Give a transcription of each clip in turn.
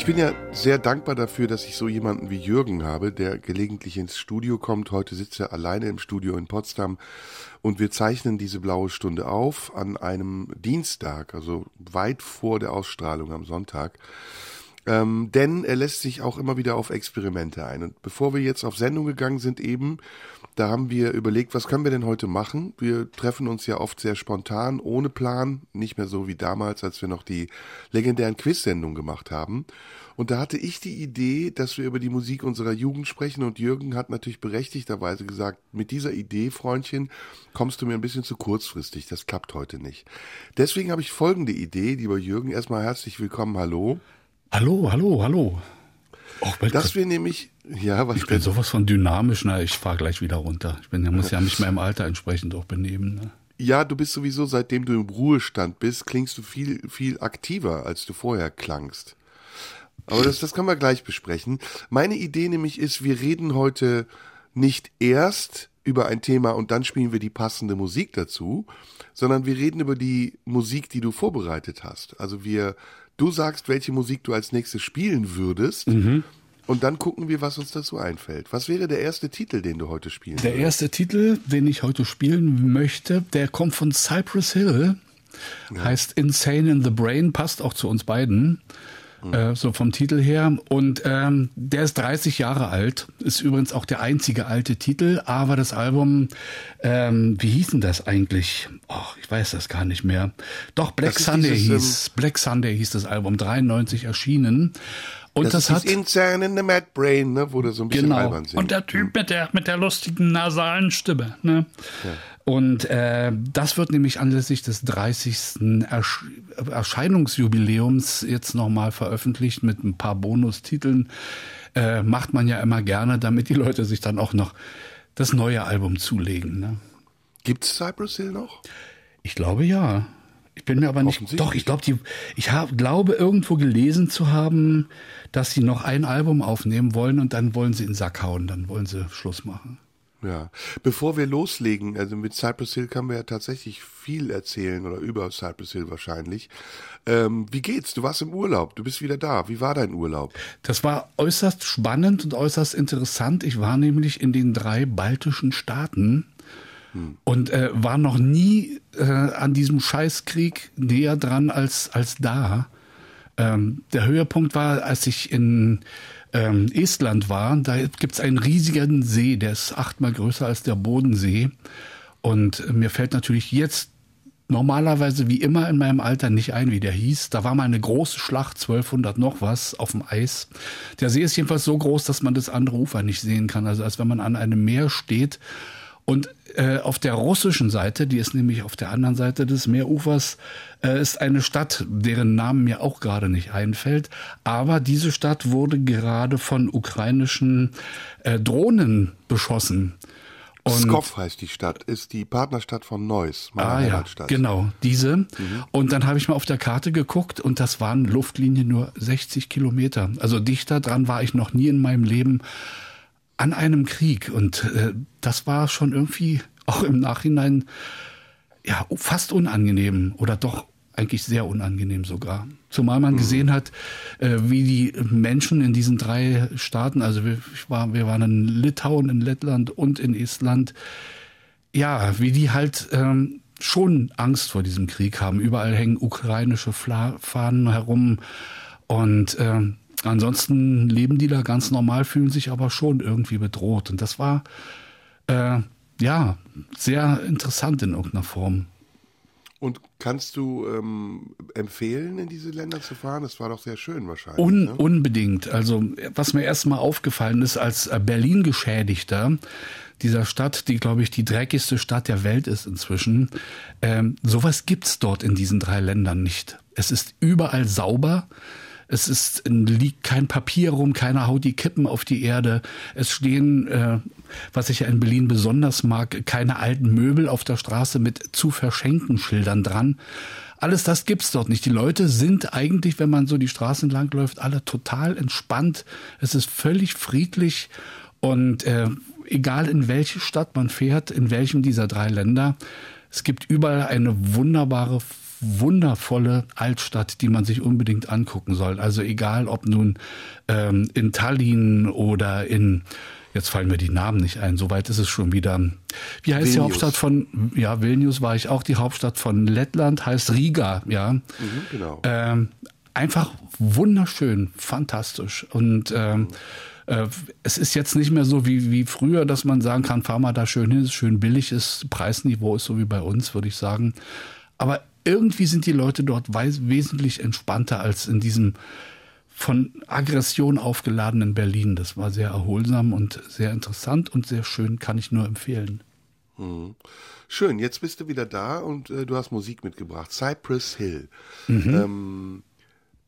Ich bin ja sehr dankbar dafür, dass ich so jemanden wie Jürgen habe, der gelegentlich ins Studio kommt. Heute sitzt er alleine im Studio in Potsdam und wir zeichnen diese blaue Stunde auf an einem Dienstag, also weit vor der Ausstrahlung am Sonntag. Ähm, denn er lässt sich auch immer wieder auf Experimente ein. Und bevor wir jetzt auf Sendung gegangen sind eben, da haben wir überlegt, was können wir denn heute machen? Wir treffen uns ja oft sehr spontan, ohne Plan, nicht mehr so wie damals, als wir noch die legendären Quiz-Sendungen gemacht haben. Und da hatte ich die Idee, dass wir über die Musik unserer Jugend sprechen und Jürgen hat natürlich berechtigterweise gesagt, mit dieser Idee, Freundchen, kommst du mir ein bisschen zu kurzfristig, das klappt heute nicht. Deswegen habe ich folgende Idee, lieber Jürgen, erstmal herzlich willkommen, hallo. Hallo, hallo, hallo. Oh, dass wir nämlich, ja, was Ich bin sowas von dynamisch, na, ich fahre gleich wieder runter. Ich bin, muss ja nicht mehr im Alter entsprechend auch benehmen. Ne? Ja, du bist sowieso, seitdem du im Ruhestand bist, klingst du viel, viel aktiver, als du vorher klangst. Aber das, das können wir gleich besprechen. Meine Idee nämlich ist, wir reden heute nicht erst über ein Thema und dann spielen wir die passende Musik dazu, sondern wir reden über die Musik, die du vorbereitet hast. Also wir, du sagst, welche Musik du als nächstes spielen würdest. Mhm. Und dann gucken wir, was uns dazu einfällt. Was wäre der erste Titel, den du heute spielen Der würdest? erste Titel, den ich heute spielen möchte, der kommt von Cypress Hill, heißt Insane in the Brain, passt auch zu uns beiden. Äh, so vom Titel her. Und ähm, der ist 30 Jahre alt, ist übrigens auch der einzige alte Titel, aber das Album, ähm, wie hieß denn das eigentlich? Oh, ich weiß das gar nicht mehr. Doch, Black Das Sunday dieses, ähm, hieß, Black Sunday hieß das Album, 93 erschienen. Und das, das, hat ist Insane in the Mad Brain, ne, wo du so ein bisschen Genau. albern sind. Und der Typ mit der, mit der lustigen nasalen Stimme. Ne? Und äh, das wird nämlich anlässlich des 30. Ersch Erscheinungsjubiläums jetzt nochmal veröffentlicht mit ein paar Bonustiteln. Äh, macht man ja immer gerne, damit die Leute sich dann auch noch das neue Album zulegen. Ne? Gibt's Cypress Hill noch? Ich glaube ja. Ich bin mir aber nicht. Doch, ich glaube, die. Ich hab, glaube irgendwo gelesen zu haben, dass sie noch ein Album aufnehmen wollen und dann wollen sie in den Sack hauen, dann wollen sie Schluss machen. Ja. Bevor wir loslegen, also mit Cypress Hill kann man ja tatsächlich viel erzählen oder über Cypress Hill wahrscheinlich. Ähm, wie geht's? Du warst im Urlaub, du bist wieder da. Wie war dein Urlaub? Das war äußerst spannend und äußerst interessant. Ich war nämlich in den drei baltischen Staaten und äh, war noch nie äh, an diesem Scheißkrieg näher dran als, als da. Ähm, der Höhepunkt war, als ich in ähm, Estland war. Da gibt's einen riesigen See, der ist achtmal größer als der Bodensee. Und mir fällt natürlich jetzt normalerweise wie immer in meinem Alter nicht ein, wie der hieß. Da war mal eine große Schlacht, 1200 noch was, auf dem Eis. Der See ist jedenfalls so groß, dass man das andere Ufer nicht sehen kann. Also als wenn man an einem Meer steht. Und äh, auf der russischen Seite, die ist nämlich auf der anderen Seite des Meerufers, äh, ist eine Stadt, deren Namen mir auch gerade nicht einfällt. Aber diese Stadt wurde gerade von ukrainischen äh, Drohnen beschossen. Und- Skov heißt die Stadt, ist die Partnerstadt von Neuss, meiner Ah ja, Heimatstadt. genau, diese. Und dann habe ich mal auf der Karte geguckt und das waren Luftlinie nur 60 Kilometer. Also dichter dran war ich noch nie in meinem Leben an einem Krieg. Und äh, das war schon irgendwie auch im Nachhinein ja fast unangenehm oder doch eigentlich sehr unangenehm sogar. Zumal man gesehen hat, äh, wie die Menschen in diesen drei Staaten, also wir, war, wir waren in Litauen, in Lettland und in Estland, ja, wie die halt ähm, schon Angst vor diesem Krieg haben. Überall hängen ukrainische Fla Fahnen herum und ähm, ansonsten leben die da ganz normal, fühlen sich aber schon irgendwie bedroht. Und das war äh, ja sehr interessant in irgendeiner Form. Und kannst du ähm, empfehlen, in diese Länder zu fahren? Das war doch sehr schön wahrscheinlich. Un ne? Unbedingt. Also was mir erstmal aufgefallen ist als äh, Berlin-Geschädigter dieser Stadt, die glaube ich die dreckigste Stadt der Welt ist inzwischen, ähm, sowas gibt's dort in diesen drei Ländern nicht. Es ist überall sauber. Es ist, liegt kein Papier rum, keiner haut die Kippen auf die Erde. Es stehen, äh, was ich ja in Berlin besonders mag, keine alten Möbel auf der Straße mit zu verschenken Schildern dran. Alles das gibt's dort nicht. Die Leute sind eigentlich, wenn man so die Straßen langläuft, alle total entspannt. Es ist völlig friedlich und äh, egal in welche Stadt man fährt, in welchem dieser drei Länder, es gibt überall eine wunderbare, wundervolle Altstadt, die man sich unbedingt angucken soll. Also egal, ob nun ähm, in Tallinn oder in Jetzt fallen mir die Namen nicht ein. Soweit ist es schon wieder. Wie heißt Vilnius. die Hauptstadt von? Ja, Vilnius war ich auch. Die Hauptstadt von Lettland heißt Riga. Ja, mhm, genau. Ähm, einfach wunderschön, fantastisch und ähm, äh, es ist jetzt nicht mehr so wie, wie früher, dass man sagen kann, fahr mal da schön hin, ist schön billig ist, Preisniveau ist so wie bei uns, würde ich sagen. Aber irgendwie sind die Leute dort wesentlich entspannter als in diesem von Aggression aufgeladenen Berlin. Das war sehr erholsam und sehr interessant und sehr schön, kann ich nur empfehlen. Mhm. Schön, jetzt bist du wieder da und äh, du hast Musik mitgebracht. Cypress Hill. Mhm. Ähm,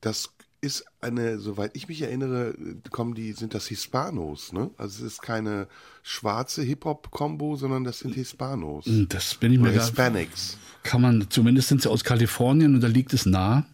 das ist eine, soweit ich mich erinnere, kommen die, sind das Hispanos, ne? Also es ist keine schwarze Hip-Hop-Kombo, sondern das sind Hispanos. Das bin ich mir Oder Hispanics. Kann man, zumindest sind sie aus Kalifornien und da liegt es nah.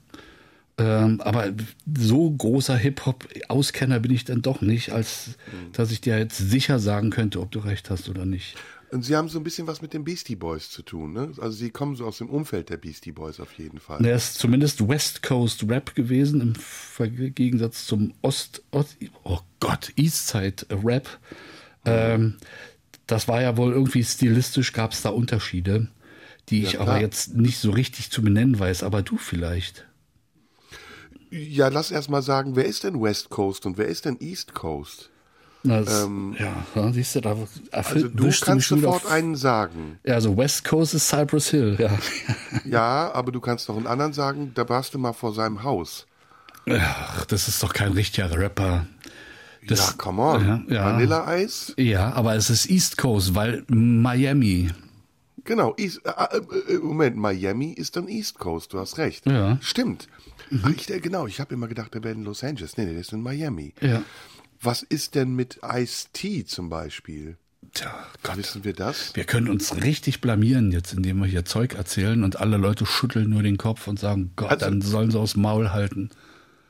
Ähm, aber so großer Hip-Hop-Auskenner bin ich dann doch nicht, als dass ich dir jetzt sicher sagen könnte, ob du recht hast oder nicht. Und sie haben so ein bisschen was mit den Beastie Boys zu tun, ne? Also sie kommen so aus dem Umfeld der Beastie Boys auf jeden Fall. Er ist zumindest West Coast Rap gewesen, im Gegensatz zum Ost, Ost oh Gott, Eastside Rap. Ähm, das war ja wohl irgendwie stilistisch, gab es da Unterschiede, die ich ja, aber jetzt nicht so richtig zu benennen weiß, aber du vielleicht. Ja, lass erst mal sagen, wer ist denn West Coast und wer ist denn East Coast? Das, ähm, ja, siehst du, da also du kannst sofort auf, einen sagen. Ja, also West Coast ist Cypress Hill, ja. ja, aber du kannst noch einen anderen sagen, da warst du mal vor seinem Haus. Ach, das ist doch kein richtiger Rapper. Das, ja, come on. Ja, ja. Vanilla-Eis? Ja, aber es ist East Coast, weil Miami. Genau, East, äh, äh, äh Moment, Miami ist dann East Coast, du hast recht. Ja. Stimmt. Mhm. Ach, ich, genau, ich habe immer gedacht, der wäre in Los Angeles. Nee, nee, der ist in Miami. Ja. Was ist denn mit Ice-T zum Beispiel? Tja, Gott. Wissen wir das? Wir können uns richtig blamieren jetzt, indem wir hier Zeug erzählen und alle Leute schütteln nur den Kopf und sagen, Gott, also, dann sollen sie aus Maul halten.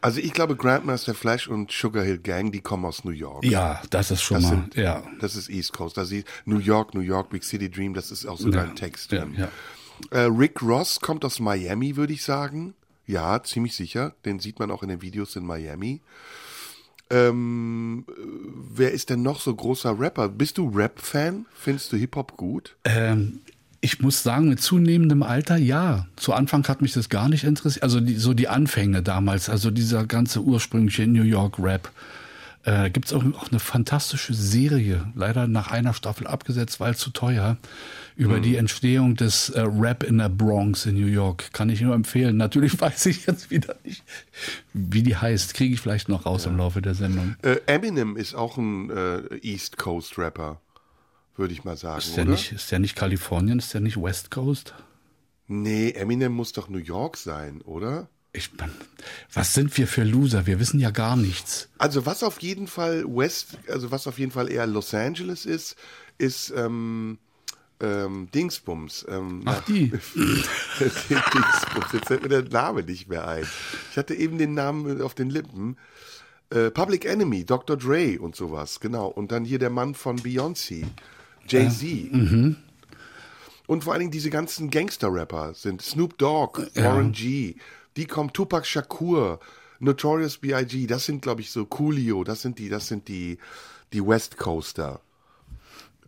Also ich glaube, Grandmaster Flash und Sugar Hill Gang, die kommen aus New York. Ja, das ist schon das mal, sind, ja. Das ist East Coast. Also New York, New York, Big City Dream, das ist auch sogar ja, ein Text. Ja, ja. Äh, Rick Ross kommt aus Miami, würde ich sagen. Ja, ziemlich sicher. Den sieht man auch in den Videos in Miami. Ähm, wer ist denn noch so großer Rapper? Bist du Rap-Fan? Findest du Hip-Hop gut? Ähm, ich muss sagen, mit zunehmendem Alter ja. Zu Anfang hat mich das gar nicht interessiert. Also die, so die Anfänge damals, also dieser ganze ursprüngliche New York Rap. Äh, Gibt es auch, auch eine fantastische Serie, leider nach einer Staffel abgesetzt, weil zu teuer über mhm. die Entstehung des äh, Rap in der Bronx in New York. Kann ich nur empfehlen. Natürlich weiß ich jetzt wieder nicht, wie die heißt. Kriege ich vielleicht noch raus ja. im Laufe der Sendung. Äh, Eminem ist auch ein äh, East Coast Rapper, würde ich mal sagen. Ist der, oder? Nicht, ist der nicht Kalifornien? Ist der nicht West Coast? Nee, Eminem muss doch New York sein, oder? Ich, was sind wir für Loser? Wir wissen ja gar nichts. Also was auf jeden Fall West, also was auf jeden Fall eher Los Angeles ist, ist ähm, ähm, Dingsbums. Ähm, Ach, die. Dingsbums. Jetzt fällt mir der Name nicht mehr ein. Ich hatte eben den Namen auf den Lippen. Äh, Public Enemy, Dr. Dre und sowas, genau. Und dann hier der Mann von Beyoncé, Jay-Z. Äh, mhm. Und vor allen Dingen diese ganzen Gangster-Rapper sind Snoop Dogg, Warren G., die kommen Tupac Shakur, Notorious B.I.G., das sind, glaube ich, so Coolio, das sind die, das sind die, die West Coaster.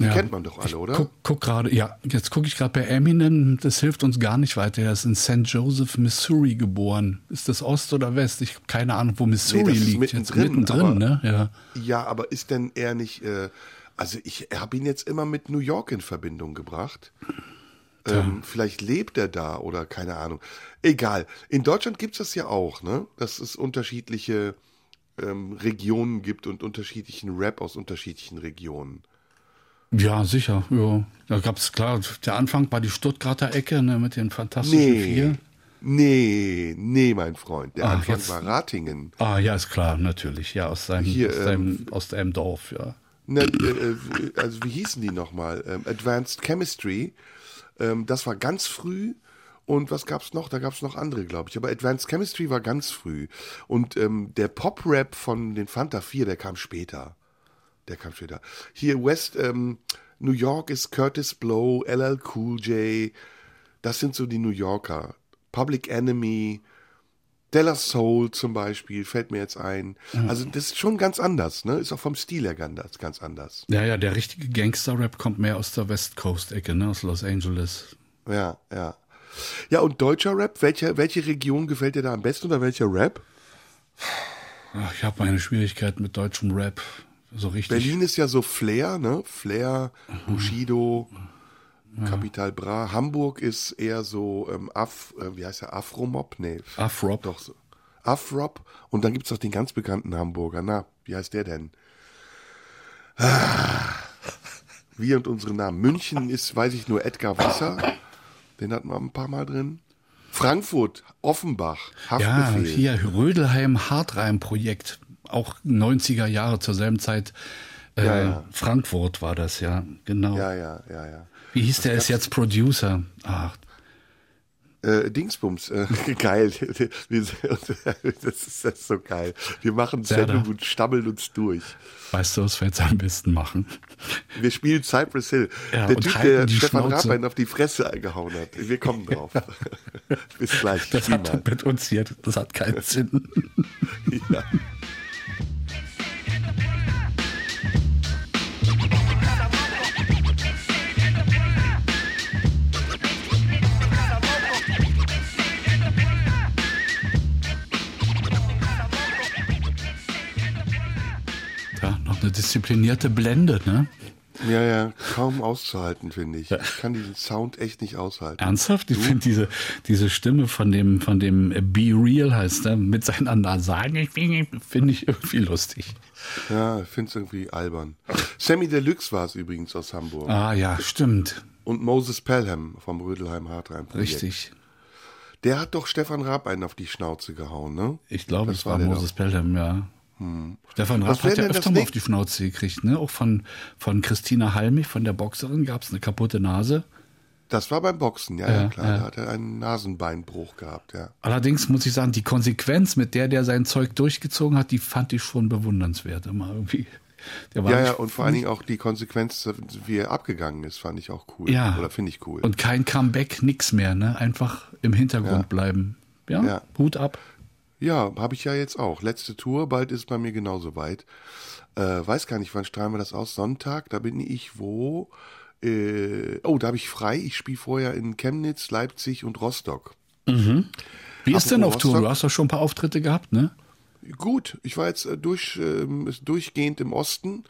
Die ja, kennt man doch alle, oder? Guck, guck gerade, ja, jetzt gucke ich gerade bei Eminem, das hilft uns gar nicht weiter. Er ist in St. Joseph, Missouri geboren. Ist das Ost oder West? Ich habe keine Ahnung, wo Missouri nee, liegt. Mittendrin, jetzt mittendrin, aber, ne? Ja. ja, aber ist denn er nicht, äh, also ich habe ihn jetzt immer mit New York in Verbindung gebracht. Ähm, vielleicht lebt er da oder keine Ahnung. Egal. In Deutschland gibt es das ja auch, ne? Dass es unterschiedliche ähm, Regionen gibt und unterschiedlichen Rap aus unterschiedlichen Regionen. Ja, sicher. Ja. Da gab es klar, der Anfang war die Stuttgarter Ecke ne, mit den Fantastischen nee. Vier. Nee, nee, mein Freund. Der Ah, Anfang jetzt- war Ratingen. Ah, ja, ist klar, natürlich. Ja, aus seinem, Hier, aus, seinem aus deinem Dorf, ja. Ne, äh, äh, also wie hießen die nochmal? Ähm, Advanced Chemistry. Ähm, das war ganz früh. Und was gab's noch? Da gab's noch andere, glaube ich. Aber Advanced Chemistry war ganz früh. Und ähm, der Pop-Rap von den Fanta 4, der kam später. Der kam später. Hier West, ähm, New York ist Curtis Blow, LL Cool J. Das sind so die New Yorker. Public Enemy, Della Soul zum Beispiel, fällt mir jetzt ein. Also das ist schon ganz anders, ne? Ist auch vom Stil her ganz, ganz anders. Ja, ja, der richtige Gangster-Rap kommt mehr aus der West Coast-Ecke, ne, aus Los Angeles. Ja, ja. Ja, und deutscher Rap, welche, welche Region gefällt dir da am besten oder welcher Rap? Ach, ich habe meine Schwierigkeiten mit deutschem Rap. So richtig. Berlin ist ja so Flair, ne? Flair, Bushido, Capital Bra. Hamburg ist eher so ähm, Af, äh, wie heißt der? Afromob? Nee. Afrop. Doch so. Afrop. Und dann gibt's noch den ganz bekannten Hamburger. Na, wie heißt der denn? Ah, wir und unsere Namen. München ist, weiß ich nur, Edgar Wasser. Den hatten wir ein paar Mal drin. Frankfurt, Offenbach, Ja, Haftbefehl. hier Rödelheim Hartreim-Projekt. Auch 90er Jahre zur selben Zeit. Äh, Ja, ja. Frankfurt war das, ja, genau. Ja, ja, ja, ja. Wie hieß der, ist jetzt Producer. Ach, Äh, Dingsbums, äh, geil. Wir- das, ist, das ist so geil. Wir machen Sendung und stammeln uns durch. weißt du, was wir jetzt am besten machen? Wir spielen Cypress Hill. Ja, der Typ, der die Stefan Schnauze. Raab einen auf die Fresse eingehauen hat. Wir kommen drauf. Bis gleich. Das Spiel hat mit uns hier, das hat keinen Sinn. Ja, disziplinierte Blende, ne? ja, ja, kaum auszuhalten, finde ich. Ich kann diesen Sound echt nicht aushalten. Ernsthaft? Ich finde diese, diese Stimme von dem, von dem Be Real heißt er, mit seiner Nasalen, finde ich irgendwie lustig. Ja, ich finde es irgendwie albern. Sammy Deluxe war es übrigens aus Hamburg. Ah ja, stimmt. Und Moses Pelham vom Rödelheim Hartreim Projekt. Richtig. Der hat doch Stefan Raab einen auf die Schnauze gehauen, ne? Ich glaube, Das es war, war Moses Pelham, ja. Stefan Was Raab wär hat ja öfter mal auf die Schnauze gekriegt, ne? Auch von, von Christina Halmich, von der Boxerin, gab es eine kaputte Nase. Das war beim Boxen, ja, ja, Ja, klar. ja. Da hat er einen Nasenbeinbruch gehabt, ja. Allerdings muss ich sagen, die Konsequenz, mit der der sein Zeug durchgezogen hat, die fand ich schon bewundernswert immer irgendwie. Ja, ja, und vor allen Dingen auch die Konsequenz, wie er abgegangen ist, fand ich auch cool. Ja. Oder finde ich cool. Und kein Comeback, nix mehr, ne? Einfach im Hintergrund bleiben. Ja, Ja. Hut ab. Ja, habe ich ja jetzt auch. Letzte Tour, bald ist bei mir genauso weit. Äh, weiß gar nicht, wann strahlen wir das aus? Sonntag, da bin ich wo? Äh, oh, da habe ich frei. Ich spiele vorher in Chemnitz, Leipzig und Rostock. Wie ist denn auf Apropos Tour? Du Rostock. hast doch schon ein paar Auftritte gehabt, ne? Gut, ich war jetzt äh, durch, ist durchgehend im Osten.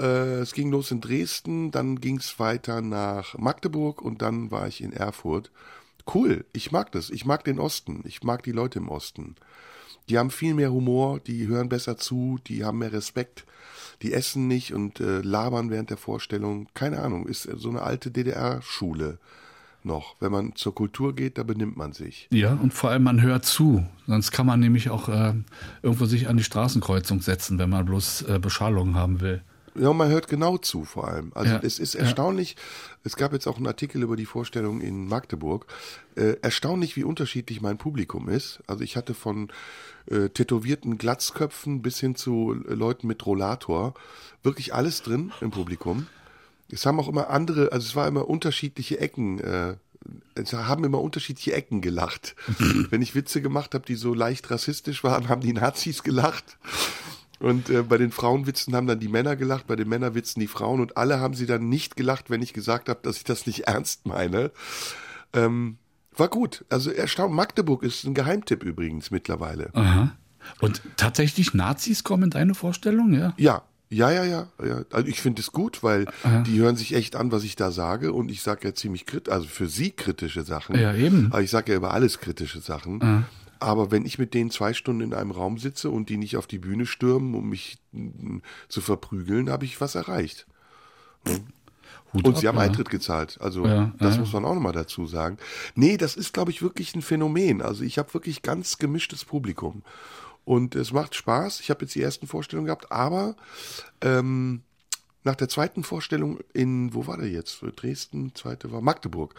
Äh, es ging los in Dresden, dann ging es weiter nach Magdeburg und dann war ich in Erfurt. Cool, ich mag das. Ich mag den Osten. Ich mag die Leute im Osten. Die haben viel mehr Humor, die hören besser zu, die haben mehr Respekt, die essen nicht und äh, labern während der Vorstellung. Keine Ahnung, ist so eine alte DDR-Schule noch. Wenn man zur Kultur geht, da benimmt man sich. Ja, und vor allem man hört zu. Sonst kann man nämlich auch äh, irgendwo sich an die Straßenkreuzung setzen, wenn man bloß äh, Beschallung haben will. Ja, und man hört genau zu vor allem. Also Ja, es ist ja. erstaunlich, es gab jetzt auch einen Artikel über die Vorstellung in Magdeburg, äh, erstaunlich, wie unterschiedlich mein Publikum ist. Also ich hatte von äh, tätowierten Glatzköpfen bis hin zu äh, Leuten mit Rollator wirklich alles drin im Publikum. Es haben auch immer andere, also es war immer unterschiedliche Ecken, äh, es haben immer unterschiedliche Ecken gelacht. Wenn ich Witze gemacht habe, die so leicht rassistisch waren, haben die Nazis gelacht. Und äh, bei den Frauenwitzen haben dann die Männer gelacht, bei den Männerwitzen die Frauen und alle haben sie dann nicht gelacht, wenn ich gesagt habe, dass ich das nicht ernst meine. Ähm, war gut. Also erstaunt. Magdeburg ist ein Geheimtipp übrigens mittlerweile. Aha. Und tatsächlich Nazis kommen in deine Vorstellung, ja? Ja, ja, ja, ja. ja. Also ich finde es gut, weil die hören sich echt an, was ich da sage und ich sage ja ziemlich kritisch, also für sie kritische Sachen. Ja, eben. Aber ich sage ja über alles kritische Sachen. Aber wenn ich mit denen zwei Stunden in einem Raum sitze und die nicht auf die Bühne stürmen, um mich mm, zu verprügeln, habe ich was erreicht. Hut Und ab, sie haben ja. Eintritt gezahlt. Also Ja, das ja. muss man auch nochmal dazu sagen. Nee, das ist, glaube ich, wirklich ein Phänomen. Also ich habe wirklich ganz gemischtes Publikum. Und es macht Spaß. Ich habe jetzt die ersten Vorstellungen gehabt, aber ähm, nach der zweiten Vorstellung in, wo war der jetzt? Dresden, zweite war Magdeburg.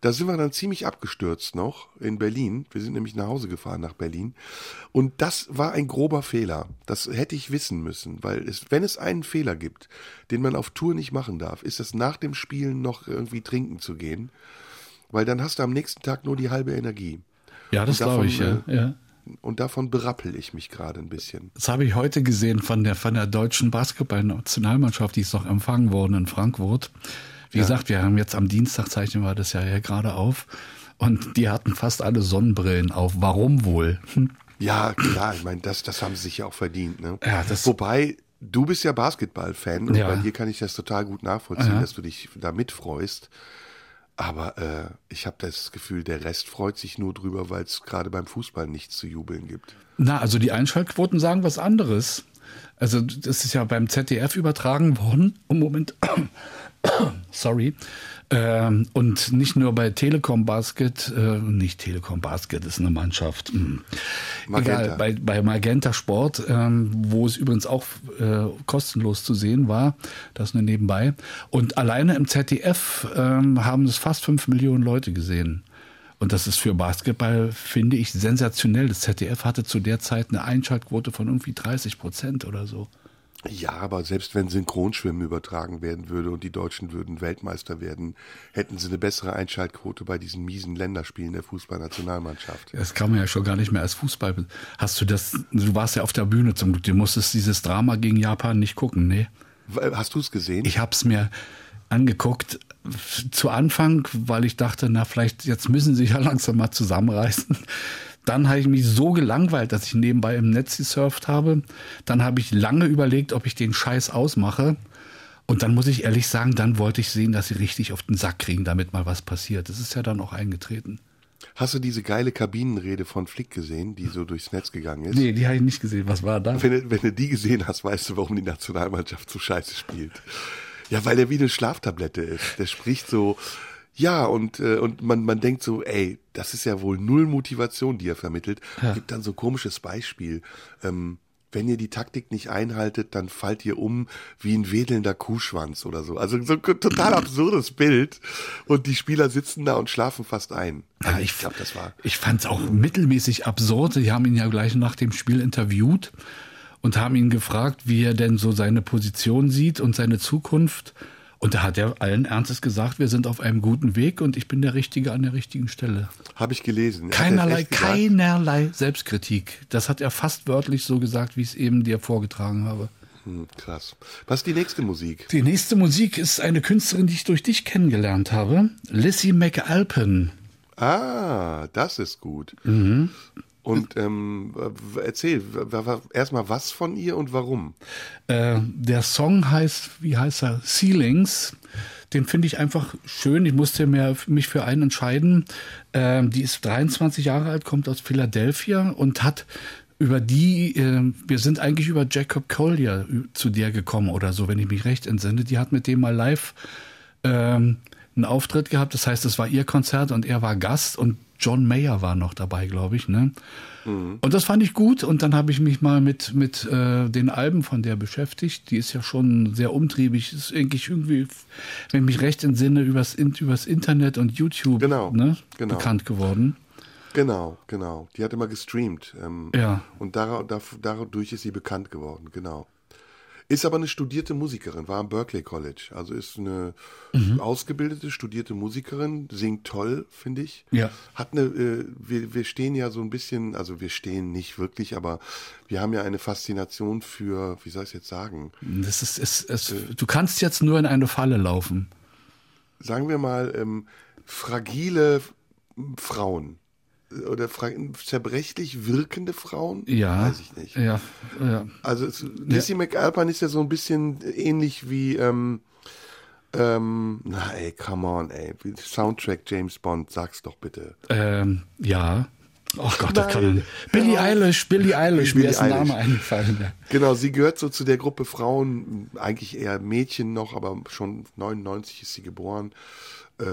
Da sind wir dann ziemlich abgestürzt noch in Berlin. Wir sind nämlich nach Hause gefahren nach Berlin. Und das war ein grober Fehler. Das hätte ich wissen müssen, weil es, wenn es einen Fehler gibt, den man auf Tour nicht machen darf, ist es nach dem Spielen noch irgendwie trinken zu gehen. Weil dann hast du am nächsten Tag nur die halbe Energie. Ja, das glaube ich, ja. äh, ja. Und davon berappel ich mich gerade ein bisschen. Das habe ich heute gesehen von der, von der deutschen Basketballnationalmannschaft, die ist noch empfangen worden in Frankfurt. Wie gesagt, wir haben jetzt am Dienstag, zeichnen wir das ja hier gerade auf. Und die hatten fast alle Sonnenbrillen auf. Warum wohl? Hm. Ja, klar, ich meine, das, das haben sie sich ja auch verdient. Ne? Ja, das- Wobei, du bist ja Basketball-Fan und Ja. bei dir kann ich das total gut nachvollziehen, Ja. dass du dich da mitfreust. Aber äh, ich habe das Gefühl, der Rest freut sich nur drüber, weil es gerade beim Fußball nichts zu jubeln gibt. Na, also die Einschaltquoten sagen was anderes. Also das ist ja beim ZDF übertragen worden. Im Moment, sorry. Ähm, und nicht nur bei Telekom Basket, äh, nicht Telekom Basket ist eine Mannschaft. Hm. Magenta. Egal, bei, bei Magenta Sport, ähm, wo es übrigens auch äh, kostenlos zu sehen war, das nur nebenbei. Und alleine im ZDF ähm, haben es fast fünf Millionen Leute gesehen. Und das ist für Basketball, finde ich, sensationell. Das ZDF hatte zu der Zeit eine Einschaltquote von irgendwie 30 Prozent oder so. Ja, aber selbst wenn Synchronschwimmen übertragen werden würde und die Deutschen würden Weltmeister werden, hätten sie eine bessere Einschaltquote bei diesen miesen Länderspielen der Fußballnationalmannschaft. Das kann man ja schon gar nicht mehr als Fußball. Hast du das, du warst ja auf der Bühne zum Glück, du musstest dieses Drama gegen Japan nicht gucken, nee. Hast du es gesehen? Ich habe es mir angeguckt zu Anfang, weil ich dachte, na vielleicht jetzt müssen sie sich ja langsam mal zusammenreißen. Dann habe ich mich so gelangweilt, dass ich nebenbei im Netz gesurft habe. Dann habe ich lange überlegt, ob ich den Scheiß ausmache. Und dann muss ich ehrlich sagen, dann wollte ich sehen, dass sie richtig auf den Sack kriegen, damit mal was passiert. Das ist ja dann auch eingetreten. Hast du diese geile Kabinenrede von Flick gesehen, die so durchs Netz gegangen ist? Nee, die habe ich nicht gesehen. Was war da? Wenn, du- wenn du die gesehen hast, weißt du, warum die Nationalmannschaft so scheiße spielt. Ja, weil er wie eine Schlaftablette ist. Der spricht so, ja, und, äh, und man, man denkt so, ey, das ist ja wohl null Motivation, die er vermittelt. Gibt dann so ein komisches Beispiel. Ähm, wenn ihr die Taktik nicht einhaltet, dann fallt ihr um wie ein wedelnder Kuhschwanz oder so. Also so ein total absurdes Bild. Und die Spieler sitzen da und schlafen fast ein. Also ich glaube, das war. Ich fand es auch mittelmäßig absurd. Die haben ihn ja gleich nach dem Spiel interviewt und haben ihn gefragt, wie er denn so seine Position sieht und seine Zukunft. Und da hat er allen Ernstes gesagt, wir sind auf einem guten Weg und ich bin der Richtige an der richtigen Stelle. Habe ich gelesen. Er Keinerlei, keinerlei Selbstkritik. Das hat er fast wörtlich so gesagt, wie ich es eben dir vorgetragen habe. Hm, krass. Was ist die nächste Musik? Die nächste Musik ist eine Künstlerin, die ich durch dich kennengelernt habe. Lissy McAlpin. Ah, das ist gut. Mhm. Und ähm, erzähl erstmal was von ihr und warum. Äh, der Song heißt, wie heißt er? Ceilings. Den finde ich einfach schön. Ich musste mir, mich für einen entscheiden. Ähm, die ist 23 Jahre alt, kommt aus Philadelphia und hat über die, äh, wir sind eigentlich über Jacob Collier zu der gekommen oder so, wenn ich mich recht entsinne. Die hat mit dem mal live ähm, einen Auftritt gehabt. Das heißt, es war ihr Konzert und er war Gast und John Mayer war noch dabei, glaube ich. Ne? Und das fand ich gut und dann habe ich mich mal mit, mit äh, den Alben von der beschäftigt. Die ist ja schon sehr umtriebig, ist eigentlich irgendwie, wenn ich mich recht entsinne, übers, übers Internet und YouTube Genau, ne, genau. bekannt geworden. Genau, genau. Die hat immer gestreamt. Ähm, Ja. Und dadurch ist sie bekannt geworden, genau. Ist aber eine studierte Musikerin, war am Berkeley College. Also ist eine Mhm. ausgebildete, studierte Musikerin, singt toll, finde ich. Ja. Hat eine, äh, wir, wir stehen ja so ein bisschen, also wir stehen nicht wirklich, aber wir haben ja eine Faszination für, wie soll ich es jetzt sagen? Das ist, es, es, du kannst jetzt nur in eine Falle laufen. sagen wir mal, ähm, fragile Frauen oder zerbrechlich wirkende Frauen? Ja. Weiß ich nicht. Ja, ja. Also es, Lizzie McAlpine ist ja so ein bisschen ähnlich wie, ähm, ähm, na ey, come on, ey, Soundtrack James Bond, sag's doch bitte. Ähm, ja. Oh Gott, das kann nicht. Billie Eilish, Billie Eilish, mir ist ein Name eingefallen. Ja. Genau, sie gehört so zu der Gruppe Frauen, eigentlich eher Mädchen noch, aber schon 99 ist sie geboren. Äh,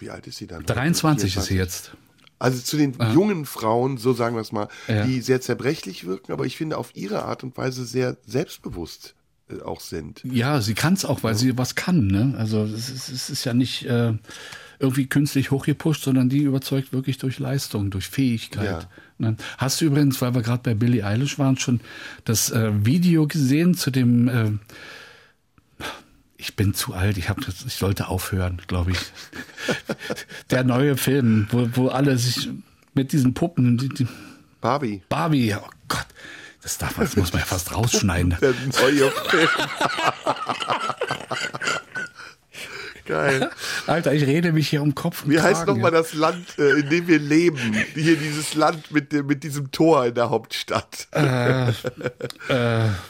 wie alt ist sie dann? 23 ist sie 24. jetzt. Also zu den jungen Frauen, so sagen wir es mal, Ja. die sehr zerbrechlich wirken, aber ich finde auf ihre Art und Weise sehr selbstbewusst äh, auch sind. Ja, sie kann es auch, weil sie was kann. Ne? Also es ist, es ist ja nicht äh, irgendwie künstlich hochgepusht, sondern die überzeugt wirklich durch Leistung, durch Fähigkeit. Ne? Hast du übrigens, weil wir gerade bei Billie Eilish waren, schon das äh, Video gesehen zu dem äh, ich bin zu alt, ich, hab, ich sollte aufhören, glaube ich. Der neue Film, wo, wo alle sich mit diesen Puppen, die, die Barbie, Barbie, oh Gott, das darf man, das muss man ja fast rausschneiden. der neue Film. Geil. Alter, ich rede mich hier um Kopf und Wie heißt Kragen, nochmal ja. das Land, äh, in dem wir leben? Hier dieses Land mit, dem, mit diesem Tor in der Hauptstadt. Äh,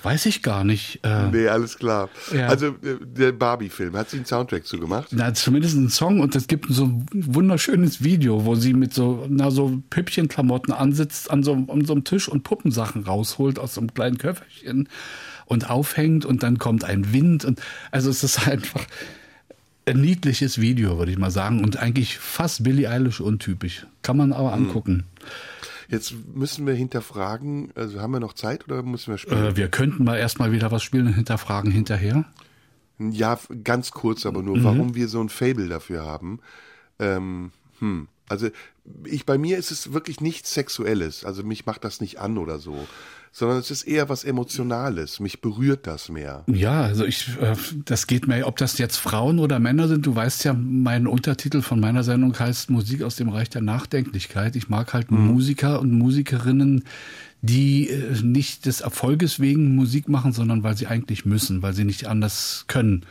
weiß ich gar nicht. Äh, Nee, alles klar. Ja. Also äh, der Barbie-Film, hat sie einen Soundtrack zu gemacht? na, zumindest ein Song und es gibt so ein wunderschönes Video, wo sie mit so, na, so Püppchenklamotten ansitzt an so, an so einem Tisch und Puppensachen rausholt aus so einem kleinen Köfferchen und aufhängt und dann kommt ein Wind und also es ist einfach ein niedliches Video, würde ich mal sagen und eigentlich fast Billie Eilish untypisch. Kann man aber angucken. Jetzt müssen wir hinterfragen, also haben wir noch Zeit oder müssen wir spielen? Äh, wir könnten mal erstmal wieder was spielen und hinterfragen hinterher. Ja, ganz kurz aber Mhm. nur, warum wir so ein Fable dafür haben. Ähm, hm. Also ich bei mir ist es wirklich nichts Sexuelles. Also mich macht das nicht an oder so, sondern es ist eher was Emotionales. Mich berührt das mehr. Ja, also ich, äh, das geht mir, ob das jetzt Frauen oder Männer sind. Du weißt ja, mein Untertitel von meiner Sendung heißt Musik aus dem Reich der Nachdenklichkeit. Ich mag halt Musiker und Musikerinnen, die äh, nicht des Erfolges wegen Musik machen, sondern weil sie eigentlich müssen, weil sie nicht anders können.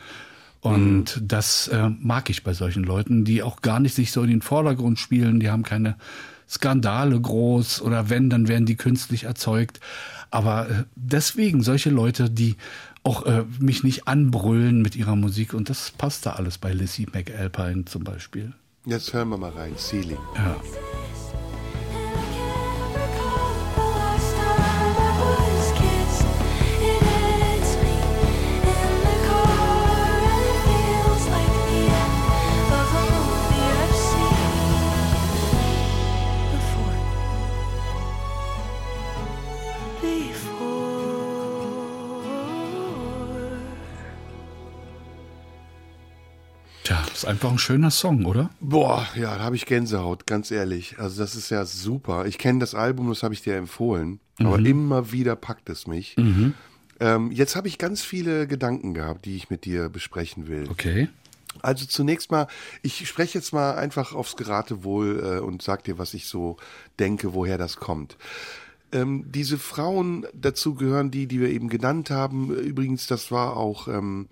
Und das äh, mag ich bei solchen Leuten, die auch gar nicht sich so in den Vordergrund spielen. Die haben keine Skandale groß oder wenn, dann werden die künstlich erzeugt. Aber äh, deswegen solche Leute, die auch äh, mich nicht anbrüllen mit ihrer Musik und das passt da alles bei Lizzie McAlpine zum Beispiel. Jetzt hören wir mal rein. Ceiling. Ja. Ist einfach ein schöner Song, oder? Boah, ja, da habe ich Gänsehaut, ganz ehrlich. Also das ist ja super. Ich kenne das Album, das habe ich dir empfohlen, aber immer wieder packt es mich. Ähm, jetzt habe ich ganz viele Gedanken gehabt, die ich mit dir besprechen will. Okay. Also zunächst mal, ich spreche jetzt mal einfach aufs Geratewohl äh, und sag dir, was ich so denke, woher das kommt. Ähm, diese Frauen dazu gehören die, die wir eben genannt haben. Übrigens, das war auch ähm,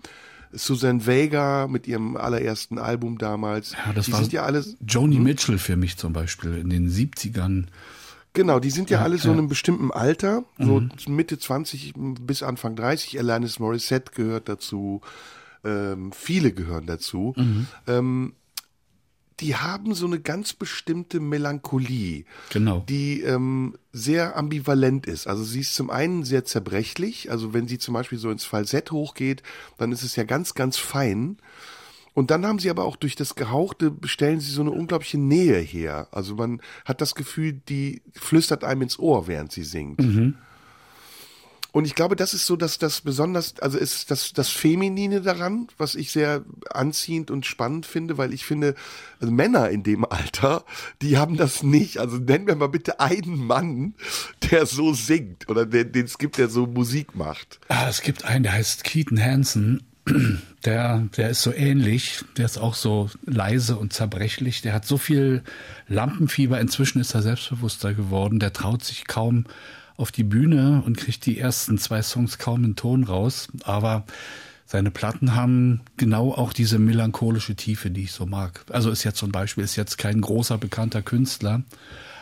Susan Vega mit ihrem allerersten Album damals. Ja, das die war sind ja alle Joni Mitchell für mich zum Beispiel in den 70ern. Genau, die sind ja, alle so in einem bestimmten Alter, so Mhm. Mitte 20 bis Anfang 30. Alanis Morissette gehört dazu, ähm, viele gehören dazu. Mhm. Ähm, die haben so eine ganz bestimmte Melancholie, Genau. die ähm, sehr ambivalent ist. Also sie ist zum einen sehr zerbrechlich, also wenn sie zum Beispiel so ins Falsett hochgeht, dann ist es ja ganz, ganz fein. Und dann haben sie aber auch durch das Gehauchte, stellen sie so eine unglaubliche Nähe her. Also man hat das Gefühl, die flüstert einem ins Ohr, während sie singt. Und ich glaube, das ist so, dass das besonders, also ist das, das Feminine daran, was ich sehr anziehend und spannend finde, weil ich finde, also Männer in dem Alter, die haben das nicht. Also nennen wir mal bitte einen Mann, der so singt oder den es gibt, der so Musik macht. Ah, es gibt einen, der heißt Keaton Hansen. Der, der ist so ähnlich. Der ist auch so leise und zerbrechlich. Der hat so viel Lampenfieber. Inzwischen ist er selbstbewusster geworden. Der traut sich kaum auf die Bühne und kriegt die ersten zwei Songs kaum in Ton raus. Aber seine Platten haben genau auch diese melancholische Tiefe, die ich so mag. Also ist jetzt zum Beispiel, ist jetzt kein großer bekannter Künstler,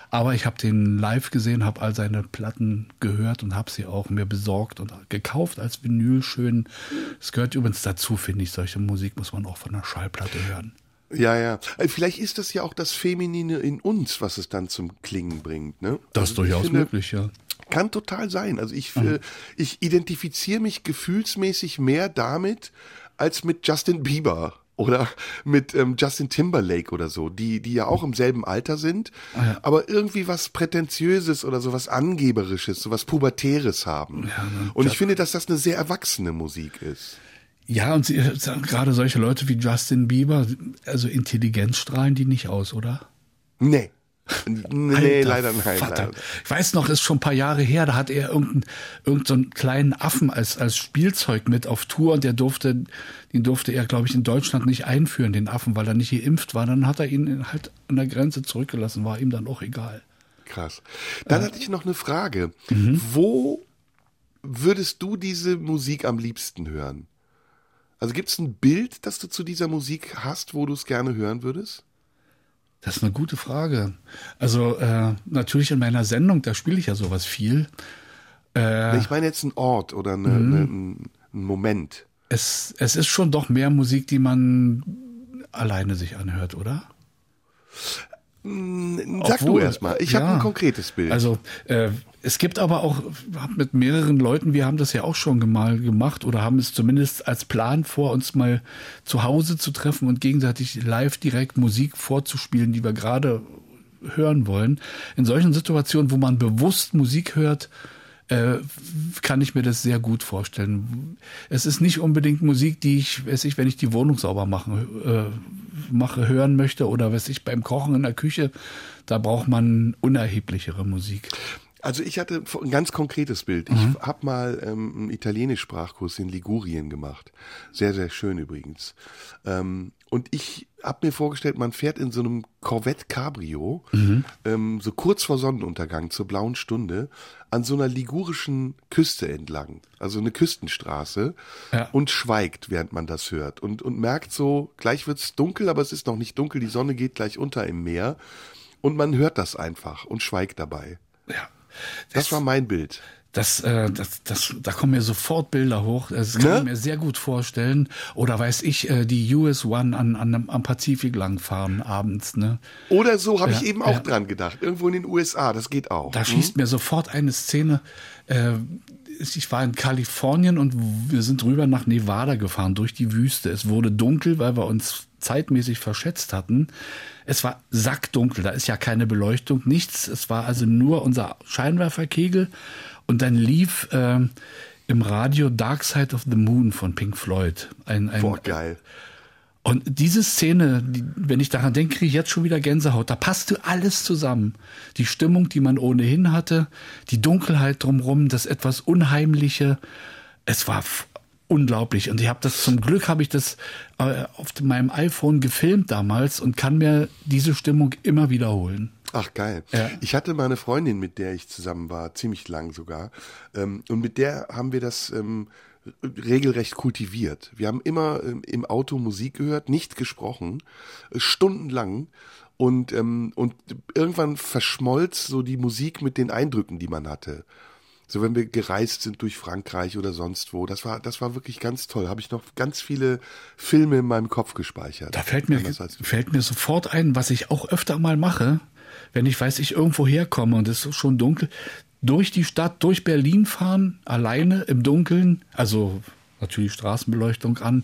aber ich habe den live gesehen, habe all seine Platten gehört und habe sie auch mir besorgt und gekauft als Vinyl schön. Es gehört übrigens dazu, finde ich. Solche Musik muss man auch von der Schallplatte hören. Ja, ja. Äh, Vielleicht ist das ja auch das Feminine in uns, was es dann zum Klingen bringt. Ne? Das ist Also durchaus finde, möglich, ja. Kann total sein. Also ich, äh, ich identifiziere mich gefühlsmäßig mehr damit als mit Justin Bieber oder mit ähm, Justin Timberlake oder so, die, die ja auch im selben Alter sind, aber irgendwie was Prätentiöses oder so was Angeberisches, so was Pubertäres haben. Und ich finde, dass das eine sehr erwachsene Musik ist. Ja, und sie, gerade solche Leute wie Justin Bieber, also Intelligenz strahlen die nicht aus, oder? Nee. Nee, Alter leider nein. Vater. Leider. Ich weiß noch, ist schon ein paar Jahre her, da hat er irgendeinen irgendeinen so einen kleinen Affen als, als Spielzeug mit auf Tour und der durfte, den durfte er, glaube ich, in Deutschland nicht einführen, den Affen, weil er nicht geimpft war. Dann hat er ihn halt an der Grenze zurückgelassen, war ihm dann auch egal. Krass. Dann hatte ich noch eine Frage. Wo würdest du diese Musik am liebsten hören? Also gibt es ein Bild, das du zu dieser Musik hast, wo du es gerne hören würdest? Das ist eine gute Frage. Also äh, natürlich in meiner Sendung, da spiele ich ja sowas viel. Äh, Ich meine jetzt einen Ort oder eine, eine, einen Moment. es, es ist schon doch mehr Musik, die man alleine sich anhört, oder? Sag du Obwohl, erst mal. Ich ja. habe ein konkretes Bild. Also äh, es gibt aber auch mit mehreren Leuten, wir haben das ja auch schon mal gemacht oder haben es zumindest als Plan vor, uns mal zu Hause zu treffen und gegenseitig live direkt Musik vorzuspielen, die wir gerade hören wollen. In solchen Situationen, wo man bewusst Musik hört, äh, kann ich mir das sehr gut vorstellen. Es ist nicht unbedingt Musik, die ich, weiß ich, wenn ich die Wohnung sauber machen, äh, mache, hören möchte oder weiß ich, beim Kochen in der Küche, da braucht man unerheblichere Musik. Also ich hatte ein ganz konkretes Bild. Ich habe mal ähm, einen Italienisch-Sprachkurs in Ligurien gemacht. Sehr, sehr schön übrigens. Ähm, und ich habe mir vorgestellt, man fährt in so einem Corvette Cabrio, ähm, so kurz vor Sonnenuntergang zur blauen Stunde, an so einer ligurischen Küste entlang. Also eine Küstenstraße. Ja. Und schweigt, während man das hört. Und, und merkt so, gleich wird's dunkel, aber es ist noch nicht dunkel, die Sonne geht gleich unter im Meer. Und man hört das einfach und schweigt dabei. Ja. Das war mein Bild. Das, äh, das, das, da kommen mir sofort Bilder hoch. Das kann Ne? ich mir sehr gut vorstellen. Oder weiß ich, äh, die US One an, an, am Pazifik langfahren abends. Ne? Oder so habe Ja, ich eben auch ja. dran gedacht. Irgendwo in den USA, das geht auch. Da schießt mir sofort eine Szene. Äh, ich war in Kalifornien und wir sind rüber nach Nevada gefahren durch die Wüste. Es wurde dunkel, weil wir uns zeitmäßig verschätzt hatten. Es war sackdunkel, da ist ja keine Beleuchtung, nichts. Es war also nur unser Scheinwerferkegel und dann lief äh, im Radio Dark Side of the Moon von Pink Floyd. Ein, ein, Boah, geil. und diese Szene, die, wenn ich daran denke, kriege ich jetzt schon wieder Gänsehaut. Da passte alles zusammen. Die Stimmung, die man ohnehin hatte, die Dunkelheit drumherum, das etwas Unheimliche. Es war unglaublich. Und ich habe das zum Glück habe ich das äh, auf meinem iPhone gefilmt damals und kann mir diese Stimmung immer wiederholen. Ach, geil. Ja. Ich hatte mal eine Freundin, mit der ich zusammen war, ziemlich lang sogar. Ähm, und mit der haben wir das ähm, regelrecht kultiviert. Wir haben immer ähm, im Auto Musik gehört, nicht gesprochen, äh, stundenlang. Und, ähm, und irgendwann verschmolz so die Musik mit den Eindrücken, die man hatte. So wenn wir gereist sind durch Frankreich oder sonst wo. Das war, das war wirklich ganz toll. Habe ich noch ganz viele Filme in meinem Kopf gespeichert. Da fällt mir, fällt mir sofort ein, was ich auch öfter mal mache, wenn ich weiß, ich irgendwo herkomme und es ist schon dunkel, durch die Stadt, durch Berlin fahren, alleine im Dunkeln, also natürlich Straßenbeleuchtung an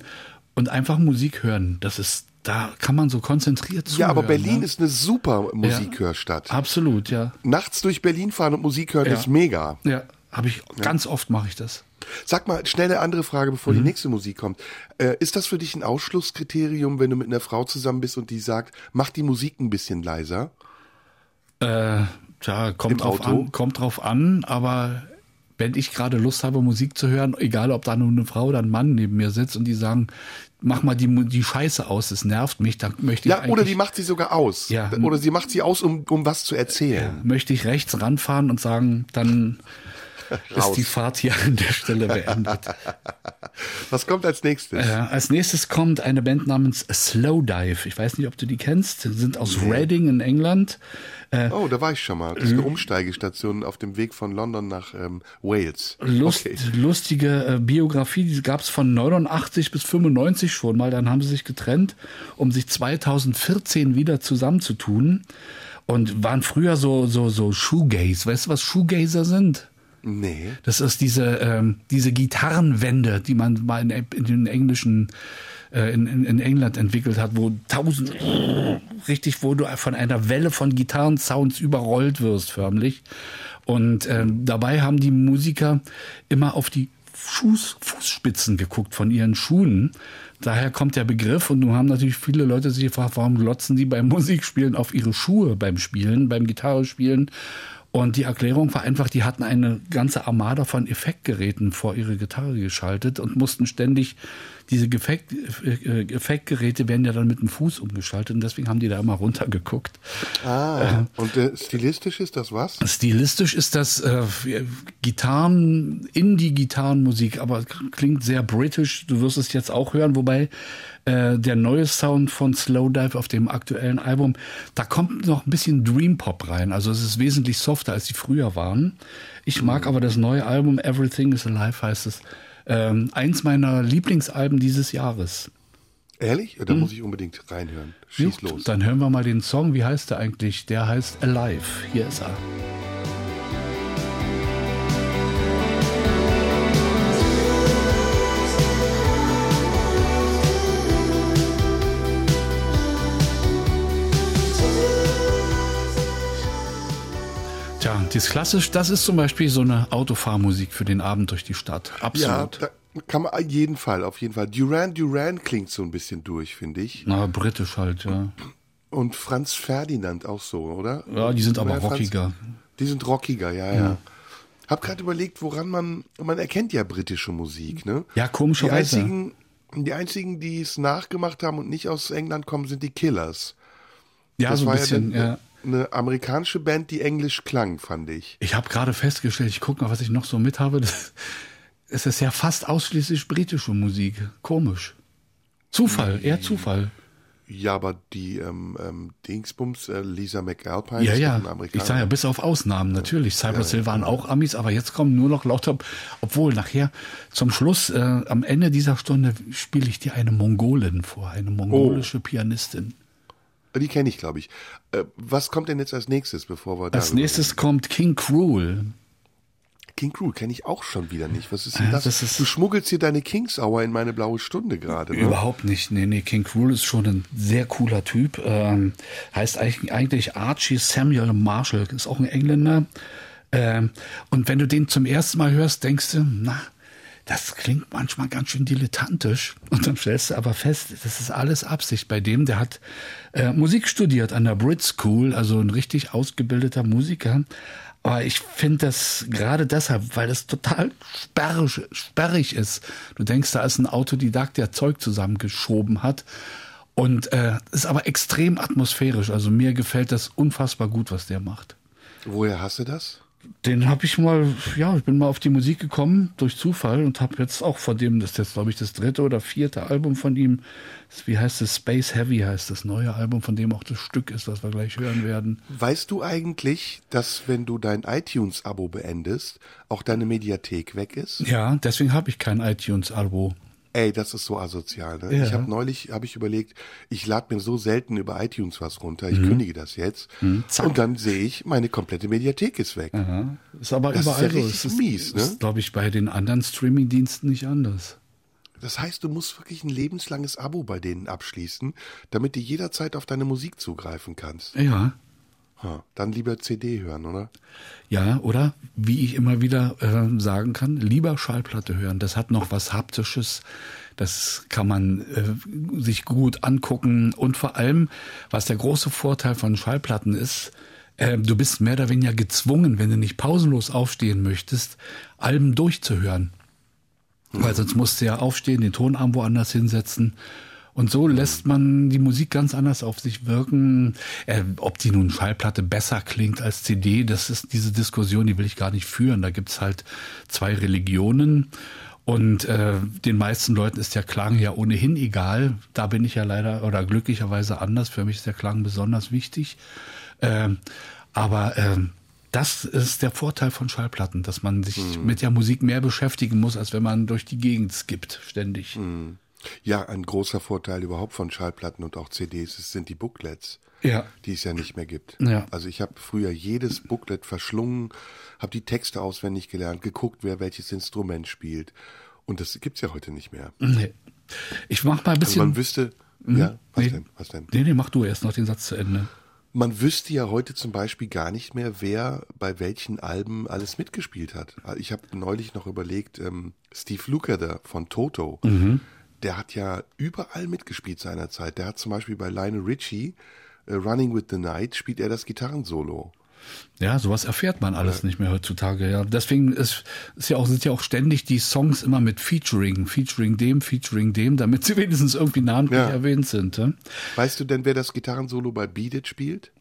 und einfach Musik hören. Das ist, da kann man so konzentriert zuhören. Ja, aber Berlin ne? ist eine super Musikhörstadt. Absolut, ja. Nachts durch Berlin fahren und Musik hören Ja. ist mega. Ja, habe ich, ganz oft mache ich das. Sag mal, schnelle andere Frage, bevor Mhm. die nächste Musik kommt. Äh, ist das für dich ein Ausschlusskriterium, wenn du mit einer Frau zusammen bist und die sagt, mach die Musik ein bisschen leiser? Äh, tja, Im kommt drauf Auto? an, kommt drauf an, aber wenn ich gerade Lust habe, Musik zu hören, egal ob da nur eine Frau oder ein Mann neben mir sitzt und die sagen, mach mal die, die Scheiße aus, es nervt mich, dann möchte ich Ja, oder die macht sie sogar aus. Ja. Oder sie macht sie aus, um, um was zu erzählen. möchte ich rechts ranfahren und sagen, dann ist die Fahrt hier an der Stelle beendet. Was kommt als nächstes? Äh, als nächstes kommt eine Band namens Slowdive. Ich weiß nicht, ob du die kennst. Sie sind aus Reading in England. Äh, oh, da war ich schon mal. Das ist eine Umsteigestation auf dem Weg von London nach ähm, Wales. Lust, okay. Lustige äh, Biografie, die gab es von 89 bis 95 schon mal. Dann haben sie sich getrennt, um sich 2014 wieder zusammenzutun und waren früher so so so Shoegaze. Weißt du, was Shoegazer sind? Nee. Das ist diese ähm, diese Gitarrenwände, die man mal in, in den englischen in, in, in England entwickelt hat, wo tausend richtig, wo du von einer Welle von Gitarrensounds überrollt wirst förmlich. Und ähm, dabei haben die Musiker immer auf die Fuß, Fußspitzen geguckt von ihren Schuhen. Daher kommt der Begriff und nun haben natürlich viele Leute sich gefragt, warum glotzen die beim Musikspielen auf ihre Schuhe beim Spielen, beim Gitarrespielen. Und die Erklärung war einfach, die hatten eine ganze Armada von Effektgeräten vor ihre Gitarre geschaltet und mussten ständig diese Effekt, äh, Effektgeräte werden ja dann mit dem Fuß umgeschaltet und deswegen haben die da immer runtergeguckt. Ah, äh, und äh, stilistisch ist das was? Stilistisch ist das äh, Gitarren, Indie-Gitarrenmusik, aber klingt sehr britisch. Du wirst es jetzt auch hören, wobei äh, der neue Sound von Slowdive auf dem aktuellen Album, da kommt noch ein bisschen Dream Pop rein. Also es ist wesentlich softer, als sie früher waren. Ich mag aber das neue Album Everything is Alive heißt es ähm, eins meiner Lieblingsalben dieses Jahres. Ehrlich? Da hm. muss ich unbedingt reinhören. Schieß Gut, los. Dann hören wir mal den Song. Wie heißt der eigentlich? Der heißt Alive. Hier ist er. Tja, das klassisch, das ist zum Beispiel so eine Autofahrmusik für den Abend durch die Stadt. Absolut. Ja, kann man auf jeden Fall, auf jeden Fall. Duran Duran klingt so ein bisschen durch, finde ich. Na, britisch halt, ja. Und Franz Ferdinand auch so, oder? Ja, die sind aber rockiger. Franz, die sind rockiger, ja, ja. ja. Hab gerade überlegt, woran man, man erkennt ja britische Musik, ne? Ja, komischerweise. Die einzigen, die einzigen, die es nachgemacht haben und nicht aus England kommen, sind die Killers. Ja, das so ein bisschen, ja, ja eine amerikanische Band, die englisch klang, fand ich. Ich habe gerade festgestellt, ich gucke mal, was ich noch so mit habe. Das, es ist ja fast ausschließlich britische Musik. Komisch. Zufall, eher Zufall. Ja, aber die ähm, ähm, Dingsbums, äh, Lisa McAlpine, ja, ja. Ich sage ja, bis auf Ausnahmen natürlich. Cypress ja, Hill waren auch Amis, aber jetzt kommen nur noch lauter, obwohl nachher zum Schluss, äh, am Ende dieser Stunde spiele ich dir eine Mongolin vor, eine mongolische oh. Pianistin. Die kenne ich, glaube ich. Äh, was kommt denn jetzt als nächstes, bevor wir da. Als nächstes reden? kommt King Cruel. King Cruel kenne ich auch schon wieder nicht. Was ist denn das? das ist du schmuggelst hier deine Kings Hour in meine blaue Stunde gerade. Ne? Überhaupt nicht. Nee, nee, King Cruel ist schon ein sehr cooler Typ. Ähm, heißt eigentlich Archie Samuel Marshall, ist auch ein Engländer. Ähm, und wenn du den zum ersten Mal hörst, denkst du, na, das klingt manchmal ganz schön dilettantisch. Und dann stellst du aber fest, das ist alles Absicht bei dem. Der hat äh, Musik studiert an der Brit School, also ein richtig ausgebildeter Musiker. Aber ich finde das gerade deshalb, weil das total sperrig, sperrig ist. Du denkst, da ist ein Autodidakt, der Zeug zusammengeschoben hat. Und äh, ist aber extrem atmosphärisch. Also mir gefällt das unfassbar gut, was der macht. Woher hast du das? Den habe ich mal, ja, ich bin mal auf die Musik gekommen durch Zufall und habe jetzt auch von dem, das ist jetzt glaube ich das dritte oder vierte Album von ihm, wie heißt es, Space Heavy heißt das neue Album, von dem auch das Stück ist, was wir gleich hören werden. Weißt du eigentlich, dass wenn du dein iTunes-Abo beendest, auch deine Mediathek weg ist? Ja, deswegen habe ich kein iTunes-Abo. Ey, das ist so asozial. Ne? Ja. Ich habe neulich habe ich überlegt, ich lade mir so selten über iTunes was runter. Ich mhm. kündige das jetzt mhm. und dann sehe ich, meine komplette Mediathek ist weg. Aha. Ist aber das überall ist ja so. Es ist mies. Ne? Ist, glaube ich, bei den anderen Streaming-Diensten nicht anders. Das heißt, du musst wirklich ein lebenslanges Abo bei denen abschließen, damit du jederzeit auf deine Musik zugreifen kannst. Ja. Dann lieber CD hören, oder? Ja, oder wie ich immer wieder äh, sagen kann, lieber Schallplatte hören. Das hat noch was Haptisches. Das kann man äh, sich gut angucken. Und vor allem, was der große Vorteil von Schallplatten ist, äh, du bist mehr oder weniger gezwungen, wenn du nicht pausenlos aufstehen möchtest, Alben durchzuhören. Weil sonst musst du ja aufstehen, den Tonarm woanders hinsetzen Und so lässt man die Musik ganz anders auf sich wirken. Äh, ob die nun Schallplatte besser klingt als CD, das ist diese Diskussion, die will ich gar nicht führen. Da gibt's halt zwei Religionen. Und äh, den meisten Leuten ist der Klang ja ohnehin egal. Da bin ich ja leider oder glücklicherweise anders. Für mich ist der Klang besonders wichtig. Äh, aber äh, das ist der Vorteil von Schallplatten, dass man sich mhm. mit der Musik mehr beschäftigen muss, als wenn man durch die Gegend skippt, ständig. Mhm. Ja, ein großer Vorteil überhaupt von Schallplatten und auch CDs sind die Booklets, ja. die es ja nicht mehr gibt. Ja. Also ich habe früher jedes Booklet verschlungen, habe die Texte auswendig gelernt, geguckt, wer welches Instrument spielt. Und das gibt's ja heute nicht mehr. Nee. Ich mach mal ein bisschen. Also man wüsste, mhm. ja, was nee, denn? Was denn? Nee, nee, mach du erst noch den Satz zu Ende. Man wüsste ja heute zum Beispiel gar nicht mehr, wer bei welchen Alben alles mitgespielt hat. Ich habe neulich noch überlegt, ähm, Steve Lukather von Toto, mhm der hat ja überall mitgespielt seinerzeit. Der hat zum Beispiel bei Lionel Richie, uh, Running with the Night, spielt er das Gitarrensolo. Ja, sowas erfährt man alles ja. nicht mehr heutzutage. Ja, deswegen ist, ist ja auch, sind ja auch ständig die Songs immer mit Featuring, Featuring dem, Featuring dem, damit sie wenigstens irgendwie namentlich ja. erwähnt sind. Ja? Weißt du denn, wer das Gitarrensolo bei Beat It spielt?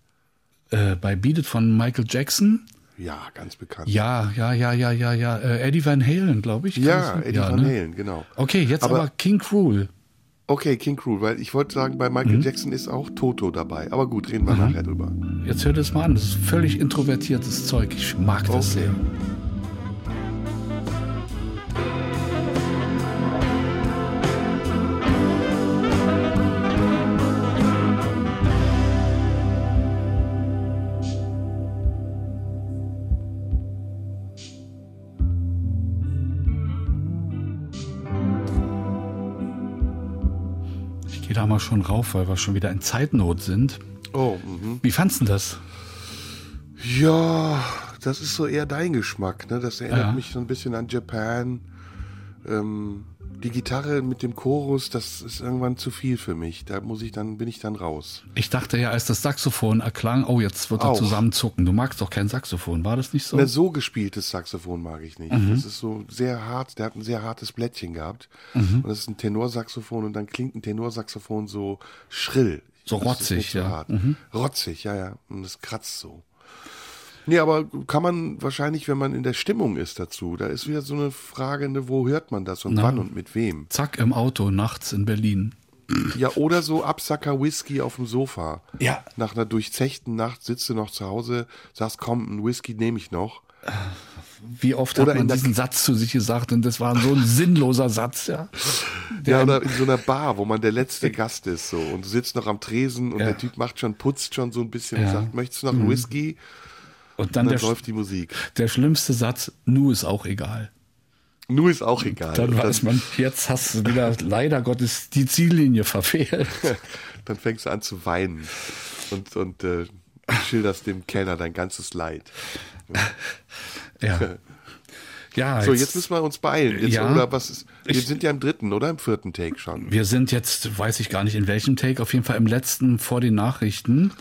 Äh, bei Beat It von Michael Jackson? Ja, ganz bekannt. Ja, ja, ja, ja, ja, ja. Äh, Eddie Van Halen, glaube ich. Ja, Eddie ja, Van ne? Halen, genau. Okay, jetzt aber, aber King Cruel. Okay, King Cruel, weil ich wollte sagen, bei Michael mhm. Jackson ist auch Toto dabei. Aber gut, reden wir mhm. nachher drüber. Jetzt hört es mal an. Das ist völlig introvertiertes Zeug. Ich mag das okay. sehr. Schon rauf, weil wir schon wieder in Zeitnot sind. Oh, mh. Wie fandst du das? Ja, das ist so eher dein Geschmack, ne? Das erinnert ja. mich so ein bisschen an Japan. Ähm, die Gitarre mit dem Chorus, das ist irgendwann zu viel für mich. Da muss ich dann, bin ich dann raus. Ich dachte ja, als das Saxophon erklang, oh, jetzt wird er zusammenzucken. Du magst doch kein Saxophon, war das nicht so? Na, so gespieltes Saxophon mag ich nicht. Mhm. Das ist so sehr hart, der hat ein sehr hartes Blättchen gehabt. Mhm. Und das ist ein Tenorsaxophon und dann klingt ein Tenorsaxophon so schrill. So rotzig, ja. Mhm. Rotzig, ja, ja. Und es kratzt so. Nee, aber kann man wahrscheinlich, wenn man in der Stimmung ist dazu, da ist wieder so eine Frage, ne, wo hört man das und Na, wann und mit wem? Zack, im Auto, nachts in Berlin. Ja, oder so Absacker Whisky auf dem Sofa. Ja. Nach einer durchzechten Nacht sitzt du noch zu Hause, sagst, komm, ein Whisky nehme ich noch. Wie oft oder hat man diesen Satz zu sich gesagt und das war so ein sinnloser Satz, ja. ja, oder in so einer Bar, wo man der letzte Gast ist so und du sitzt noch am Tresen und ja. der Typ macht schon, putzt schon so ein bisschen ja. und sagt, möchtest du noch einen mhm. Und dann, und dann der, läuft die Musik. Der schlimmste Satz, nu ist auch egal. Nu ist auch egal. Dann weiß man, jetzt hast du wieder leider Gottes die Ziellinie verfehlt. dann fängst du an zu weinen und, und äh, schilderst dem Kellner dein ganzes Leid. ja. Ja, so, jetzt, müssen wir uns beeilen. Jetzt, ja, oder was ist, wir ich, sind ja im dritten oder im vierten Take schon. Wir sind jetzt, weiß ich gar nicht in welchem Take, auf jeden Fall im letzten vor den Nachrichten.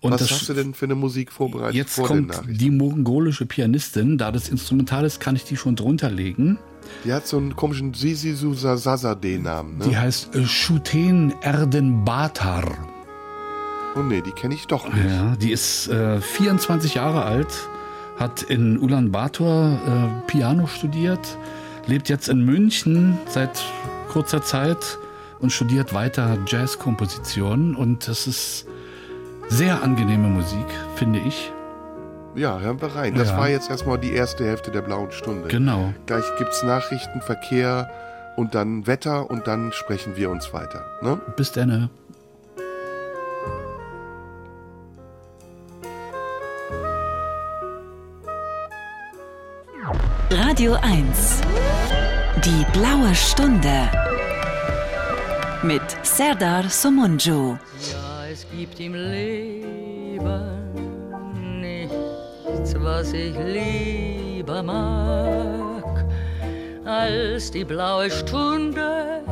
Und was das, hast du denn für eine Musik vorbereitet jetzt vor kommt die mongolische Pianistin. Da das Instrumental ist, kann ich die schon drunter legen. Die hat so einen komischen Sisi Sasade-Namen. Ne? Die heißt äh, Shuten Erdenbatar. Oh nee, die kenne ich doch nicht. Ja, die ist äh, 24 Jahre alt hat in Ulaanbaatar äh, Piano studiert, lebt jetzt in München seit kurzer Zeit und studiert weiter Jazzkomposition und das ist sehr angenehme Musik, finde ich. Ja, hören wir rein. Das ja. war jetzt erstmal die erste Hälfte der blauen Stunde. Genau. Gleich gibt es Nachrichten, Verkehr und dann Wetter und dann sprechen wir uns weiter. Ne? Bis dann. Radio 1. Die blaue Stunde. Mit Serdar Somunju. Ja, es gibt im Leben nichts, was ich lieber mag, als die blaue Stunde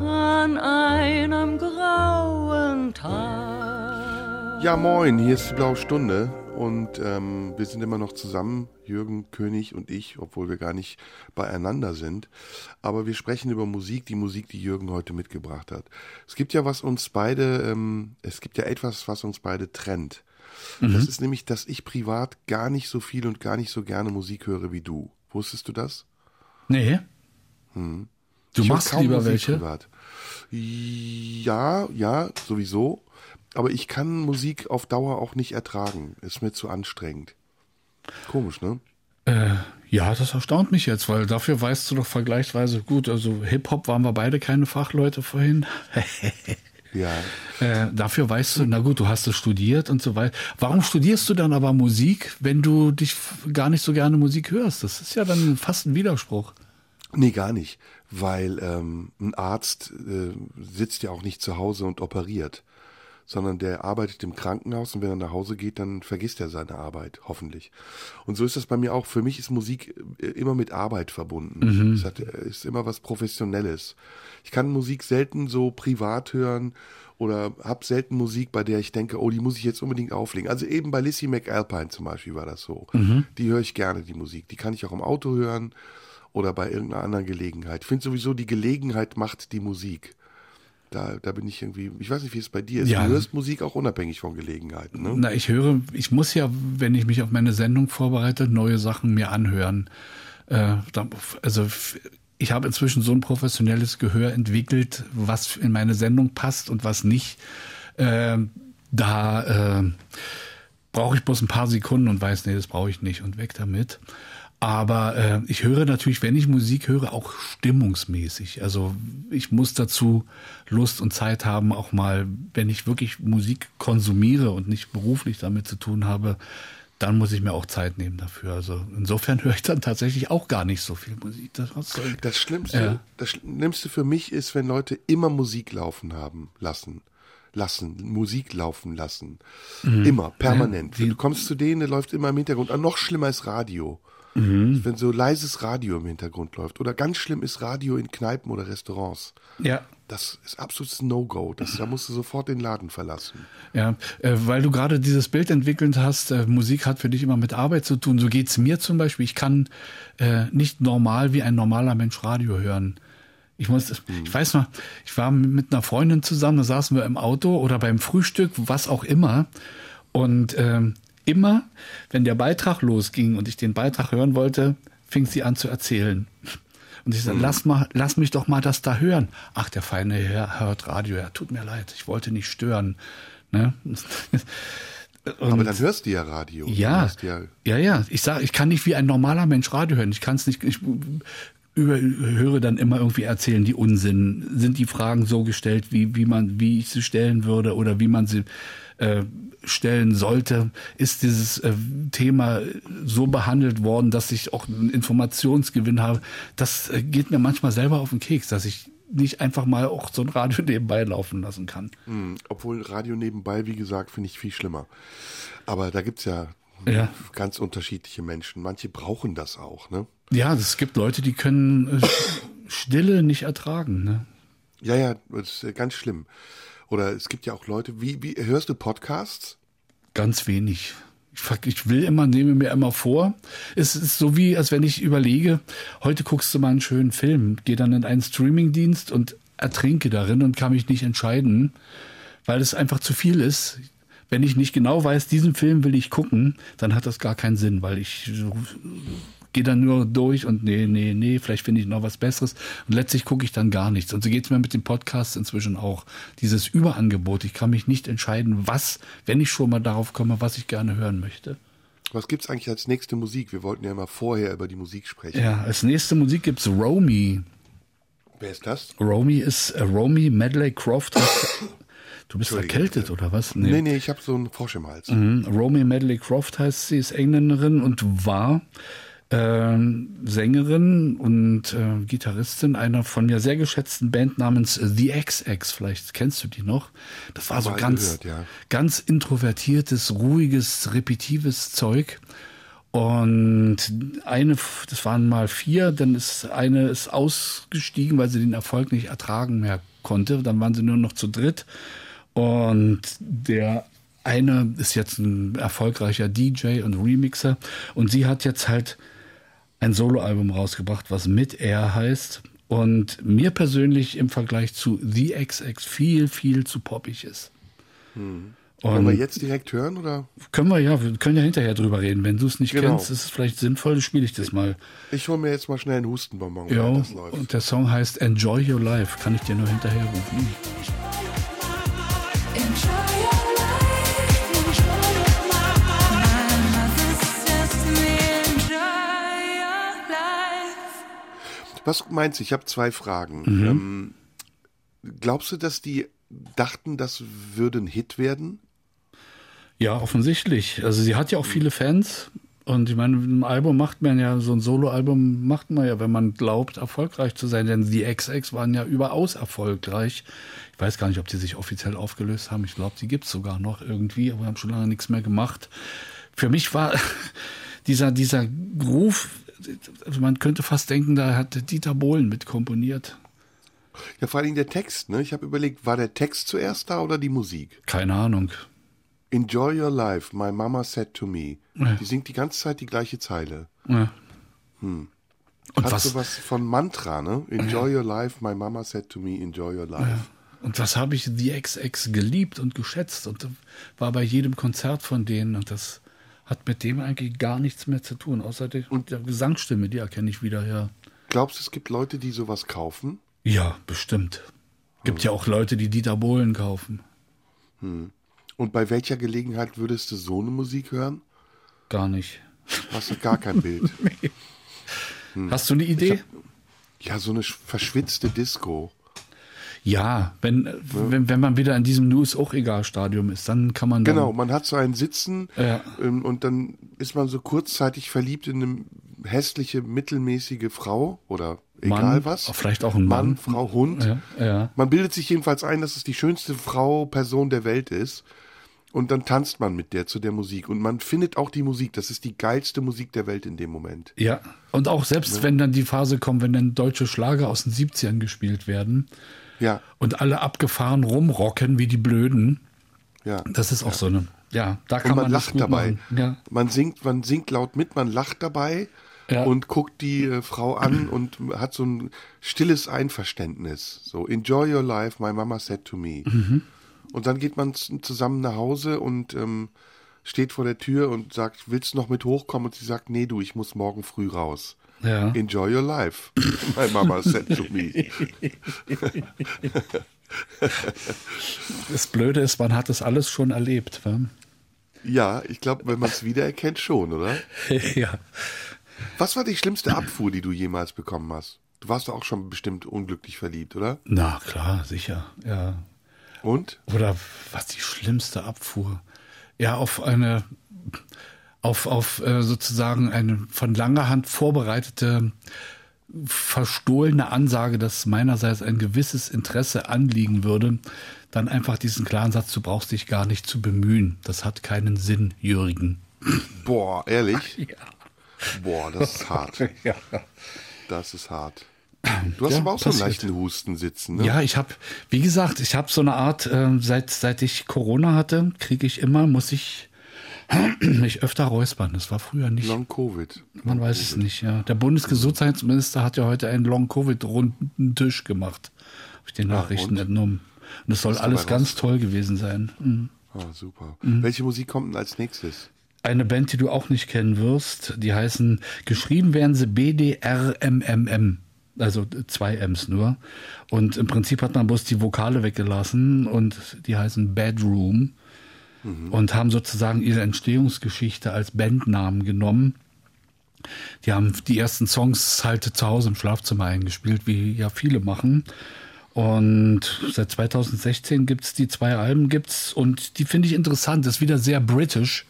an einem grauen Tag Ja, moin, hier ist die Blaue Stunde und ähm, wir sind immer noch zusammen, Jürgen König und ich, obwohl wir gar nicht beieinander sind. Aber wir sprechen über Musik, die Musik, die Jürgen heute mitgebracht hat. Es gibt ja was uns beide, ähm, es gibt ja etwas, was uns beide trennt. Mhm. Das ist nämlich, dass ich privat gar nicht so viel und gar nicht so gerne Musik höre wie du. Wusstest du das? Nee. Hm. Du ich machst lieber Musik welche? Privat. Ja, ja, sowieso aber ich kann Musik auf Dauer auch nicht ertragen. Ist mir zu anstrengend. Komisch, ne? Äh, ja, das erstaunt mich jetzt, weil dafür weißt du doch vergleichsweise gut. Also Hip-Hop waren wir beide keine Fachleute vorhin. ja. Äh, dafür weißt du, na gut, du hast es studiert und so weiter. Warum studierst du dann aber Musik, wenn du dich gar nicht so gerne Musik hörst? Das ist ja dann fast ein Widerspruch. Nee, gar nicht, weil ähm, ein Arzt äh, sitzt ja auch nicht zu Hause und operiert sondern der arbeitet im Krankenhaus und wenn er nach Hause geht, dann vergisst er seine Arbeit, hoffentlich. Und so ist das bei mir auch. Für mich ist Musik äh, immer mit Arbeit verbunden. Mhm. Es hat, äh, ist immer was Professionelles. Ich kann Musik selten so privat hören oder habe selten Musik, bei der ich denke, oh, die muss ich jetzt unbedingt auflegen. Also eben bei Lissy McAlpine zum Beispiel war das so. Mhm. Die höre ich gerne, die Musik. Die kann ich auch im Auto hören oder bei irgendeiner anderen Gelegenheit. Ich finde sowieso, die Gelegenheit macht die Musik. Da, da bin ich irgendwie, ich weiß nicht, wie es bei dir ist. Ja. Du hörst Musik auch unabhängig von Gelegenheiten, ne? Na, ich höre, ich muss ja, wenn ich mich auf meine Sendung vorbereite, neue Sachen mir anhören. Äh, also ich habe inzwischen so ein professionelles Gehör entwickelt, was in meine Sendung passt und was nicht. Äh, da äh, brauche ich bloß ein paar Sekunden und weiß, nee, das brauche ich nicht und weg damit. Aber äh, ich höre natürlich, wenn ich Musik höre, auch stimmungsmäßig. Also ich muss dazu Lust und Zeit haben, auch mal, wenn ich wirklich Musik konsumiere und nicht beruflich damit zu tun habe, dann muss ich mir auch Zeit nehmen dafür. Also insofern höre ich dann tatsächlich auch gar nicht so viel Musik. Das, das Schlimmste, ja. das Schlimmste für mich ist, wenn Leute immer Musik laufen haben lassen lassen, Musik laufen lassen. Mhm. Immer, permanent. Ja, du kommst zu denen, der läuft immer im Hintergrund. Und noch schlimmer ist Radio. Mhm. Wenn so leises Radio im Hintergrund läuft. Oder ganz schlimm ist Radio in Kneipen oder Restaurants. Ja. Das ist absolutes No-Go. Da musst du sofort den Laden verlassen. Ja, äh, weil du gerade dieses Bild entwickelt hast, äh, Musik hat für dich immer mit Arbeit zu tun. So geht es mir zum Beispiel. Ich kann äh, nicht normal wie ein normaler Mensch Radio hören. Ich muss, mhm. ich weiß noch, ich war mit einer Freundin zusammen, da saßen wir im Auto oder beim Frühstück, was auch immer. Und ähm, immer, wenn der Beitrag losging und ich den Beitrag hören wollte, fing sie an zu erzählen. Und ich sagte, mhm. lass, mal, lass mich doch mal das da hören. Ach, der feine Herr hört Radio. Ja, tut mir leid, ich wollte nicht stören. Ne? Und Aber dann hörst du ja Radio. Ja, ja, ja, ja. Ich sage, ich kann nicht wie ein normaler Mensch Radio hören. Ich kann es nicht. Ich über, höre dann immer irgendwie erzählen die Unsinn. Sind die Fragen so gestellt, wie wie man, wie ich sie stellen würde oder wie man sie äh, stellen sollte, ist dieses äh, Thema so behandelt worden, dass ich auch einen Informationsgewinn habe. Das äh, geht mir manchmal selber auf den Keks, dass ich nicht einfach mal auch so ein Radio nebenbei laufen lassen kann. Mhm, obwohl Radio nebenbei, wie gesagt, finde ich viel schlimmer. Aber da gibt's ja, ja, ganz unterschiedliche Menschen. Manche brauchen das auch, ne? Ja, es gibt Leute, die können äh, Stille nicht ertragen, ne? Ja, ja, das ist ganz schlimm. Oder es gibt ja auch Leute, wie, wie hörst du Podcasts? Ganz wenig. Ich, ich will immer, nehme mir immer vor. Es ist so wie, als wenn ich überlege, heute guckst du mal einen schönen Film, gehe dann in einen Streamingdienst und ertrinke darin und kann mich nicht entscheiden, weil es einfach zu viel ist. Wenn ich nicht genau weiß, diesen Film will ich gucken, dann hat das gar keinen Sinn, weil ich gehe dann nur durch und nee, nee, nee, vielleicht finde ich noch was Besseres. Und letztlich gucke ich dann gar nichts. Und so geht es mir mit dem Podcast inzwischen auch. Dieses Überangebot. Ich kann mich nicht entscheiden, was, wenn ich schon mal darauf komme, was ich gerne hören möchte. Was gibt es eigentlich als nächste Musik? Wir wollten ja mal vorher über die Musik sprechen. Ja, als nächste Musik gibt es Romy. Wer ist das? Romy ist äh, Romy Medley Croft. Du bist erkältet oder was? Nee, nee, nee ich habe so einen Frosch im Hals. Mhm. Romy Medley Croft heißt sie, ist Engländerin und war äh, Sängerin und äh, Gitarristin einer von mir sehr geschätzten Band namens The XX. Vielleicht kennst du die noch. Das war so ganz, gehört, ja. ganz introvertiertes, ruhiges, repetives Zeug. Und eine, das waren mal vier, dann ist eine ist ausgestiegen, weil sie den Erfolg nicht ertragen mehr konnte. Dann waren sie nur noch zu dritt. Und der eine ist jetzt ein erfolgreicher DJ und Remixer und sie hat jetzt halt ein Soloalbum rausgebracht, was mit Air heißt und mir persönlich im Vergleich zu The XX viel, viel zu poppig ist. Hm. Wollen wir jetzt direkt hören oder? Können wir ja, wir können ja hinterher drüber reden. Wenn du es nicht genau. kennst, ist es vielleicht sinnvoll, spiele ich das mal. Ich hole mir jetzt mal schnell einen Hustenbonbon, ja, das läuft. Und der Song heißt Enjoy Your Life. Kann ich dir nur hinterher rufen. Was meinst du? Ich habe zwei Fragen. Mhm. Ähm, glaubst du, dass die dachten, das würde ein Hit werden? Ja, offensichtlich. Also sie hat ja auch viele Fans. Und ich meine, ein Album macht man ja, so ein Soloalbum macht man ja, wenn man glaubt, erfolgreich zu sein. Denn die XX waren ja überaus erfolgreich. Ich weiß gar nicht, ob die sich offiziell aufgelöst haben. Ich glaube, die gibt es sogar noch irgendwie, aber haben schon lange nichts mehr gemacht. Für mich war dieser, dieser Groove, also man könnte fast denken, da hat Dieter Bohlen mit komponiert. Ja, vor allem der Text, ne? Ich habe überlegt, war der Text zuerst da oder die Musik? Keine Ahnung. Enjoy your life, my mama said to me. Ja. Die singt die ganze Zeit die gleiche Zeile. Ja. Hm. Und Hast was? du was von Mantra, ne? Enjoy ja. your life, my mama said to me, enjoy your life. Ja. Und was habe ich The XX geliebt und geschätzt und war bei jedem Konzert von denen und das hat mit dem eigentlich gar nichts mehr zu tun, außer der, und der Gesangsstimme, die erkenne ich wieder, ja. Glaubst du, es gibt Leute, die sowas kaufen? Ja, bestimmt. Gibt hm. ja auch Leute, die Dieter Bohlen kaufen. Hm. Und bei welcher Gelegenheit würdest du so eine Musik hören? Gar nicht. Hast du gar kein Bild? nee. hm. Hast du eine Idee? Hab, ja, so eine verschwitzte Disco. Ja, wenn, ja. wenn, wenn man wieder in diesem News auch egal Stadium ist, dann kann man. Dann, genau, man hat so ein Sitzen ja. ähm, und dann ist man so kurzzeitig verliebt in eine hässliche, mittelmäßige Frau oder egal Mann, was. Vielleicht auch ein Mann. Mann Frau, Hund. Ja, ja. Man bildet sich jedenfalls ein, dass es die schönste Frau, Person der Welt ist. Und dann tanzt man mit der zu der Musik. Und man findet auch die Musik. Das ist die geilste Musik der Welt in dem Moment. Ja. Und auch selbst ja. wenn dann die Phase kommt, wenn dann deutsche Schlager aus den 70ern gespielt werden. Ja. Und alle abgefahren rumrocken wie die Blöden. Ja. Das ist auch ja. so eine. Ja, da kann und man, man lacht dabei. Ja. Man singt, man singt laut mit, man lacht dabei ja. und guckt die äh, Frau an und hat so ein stilles Einverständnis. So, enjoy your life, my mama said to me. Mhm. Und dann geht man zusammen nach Hause und ähm, steht vor der Tür und sagt, willst du noch mit hochkommen? Und sie sagt, nee, du, ich muss morgen früh raus. Ja. Enjoy your life, my mama said to me. das Blöde ist, man hat das alles schon erlebt. Wa? Ja, ich glaube, wenn man es wiedererkennt, schon, oder? ja. Was war die schlimmste Abfuhr, die du jemals bekommen hast? Du warst doch auch schon bestimmt unglücklich verliebt, oder? Na klar, sicher, ja. Und? Oder was die schlimmste Abfuhr? Ja, auf eine, auf, auf äh, sozusagen eine von langer Hand vorbereitete, verstohlene Ansage, dass meinerseits ein gewisses Interesse anliegen würde, dann einfach diesen klaren Satz, du brauchst dich gar nicht zu bemühen. Das hat keinen Sinn, Jürgen. Boah, ehrlich? Ja. Boah, das ist hart. ja. Das ist hart. Du hast ja, aber auch passiert. so einen leichten Husten sitzen, ne? Ja, ich habe, wie gesagt, ich habe so eine Art, äh, seit, seit ich Corona hatte, kriege ich immer, muss ich mich öfter räuspern. Das war früher nicht. Long Covid. Man Long weiß COVID. es nicht, ja. Der Bundesgesundheitsminister hat ja heute einen Long Covid runden Tisch gemacht. Habe ich den Nachrichten ja, entnommen. Und es soll alles ganz toll gewesen sein. Mhm. Ah, super. Mhm. Welche Musik kommt denn als nächstes? Eine Band, die du auch nicht kennen wirst, die heißen, geschrieben werden sie BDRMMM also zwei M's nur. Und im Prinzip hat man bloß die Vokale weggelassen und die heißen Bedroom mhm. und haben sozusagen ihre Entstehungsgeschichte als Bandnamen genommen. Die haben die ersten Songs halt zu Hause im Schlafzimmer eingespielt, wie ja viele machen. Und seit 2016 gibt's die zwei Alben gibt's und die finde ich interessant. Ist wieder sehr britisch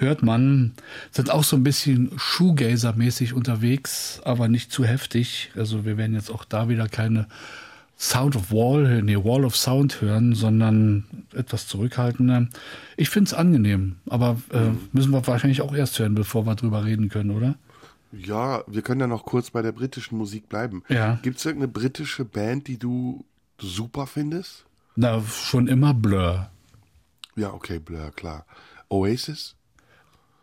hört man, sind auch so ein bisschen Shoegazer-mäßig unterwegs, aber nicht zu heftig. Also wir werden jetzt auch da wieder keine Sound of Wall, nee, Wall of Sound hören, sondern etwas zurückhaltender. Ich finde es angenehm, aber äh, müssen wir wahrscheinlich auch erst hören, bevor wir drüber reden können, oder? Ja, wir können ja noch kurz bei der britischen Musik bleiben. Ja. Gibt es irgendeine britische Band, die du super findest? Na, schon immer Blur. Ja, okay, Blur, klar. Oasis?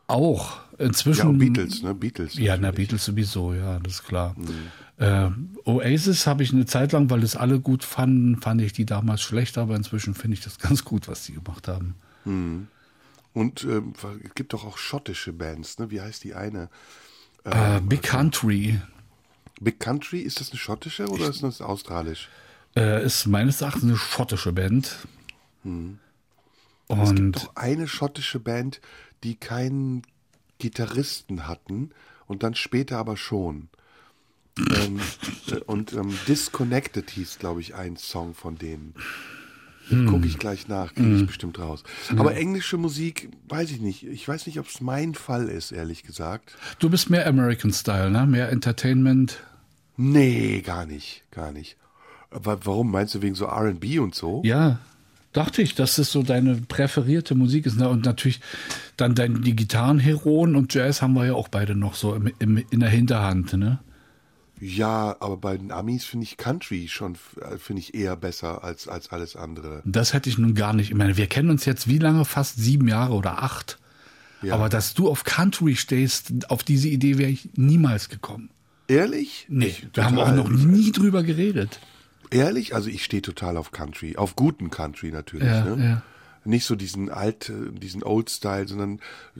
Auch. Inzwischen. Ja, Beatles, ne? Beatles. Ja, na, natürlich. Beatles sowieso, ja, das ist klar. Äh, Oasis habe ich eine Zeit lang, weil es alle gut fanden, fand ich die damals schlecht, aber inzwischen finde ich das ganz gut, was die gemacht haben. Und ähm, es gibt doch auch schottische Bands, ne? Wie heißt die eine? Äh, Big Country Big Country, ist das eine schottische oder ist das australisch? äh, ist meines Erachtens eine schottische Band. Es Und gibt doch eine schottische Band, die keinen Gitarristen hatten und dann später aber schon. ähm, äh, und ähm, Disconnected hieß, glaube ich, ein Song von denen. Gucke ich gleich nach, kriege ich bestimmt raus. Aber englische Musik, weiß ich nicht. Ich weiß nicht, ob es mein Fall ist, ehrlich gesagt. du bist mehr American Style, ne? Mehr Entertainment. Nee, gar nicht, gar nicht. Aber warum? Meinst du wegen so R&B und so? Ja, dachte ich, dass das so deine präferierte Musik ist. Ne? Und natürlich dann dein, die Gitarrenheroen und Jazz haben wir ja auch beide noch so im, im, in der Hinterhand. Ne? Ja, aber bei den Amis finde ich Country schon, äh, finde ich eher besser als, als alles andere. Das hätte ich nun gar nicht. Ich meine, wir kennen uns jetzt wie lange? Fast sieben Jahre oder acht. Ja. Aber dass du auf Country stehst, auf diese Idee wäre ich niemals gekommen. Ehrlich? Nee, Ich- wir haben auch noch nie drüber geredet. Ehrlich? Also ich stehe total auf Country. Auf guten Country natürlich. Ja, ne? ja. Nicht so diesen alt, äh, diesen Old Style, sondern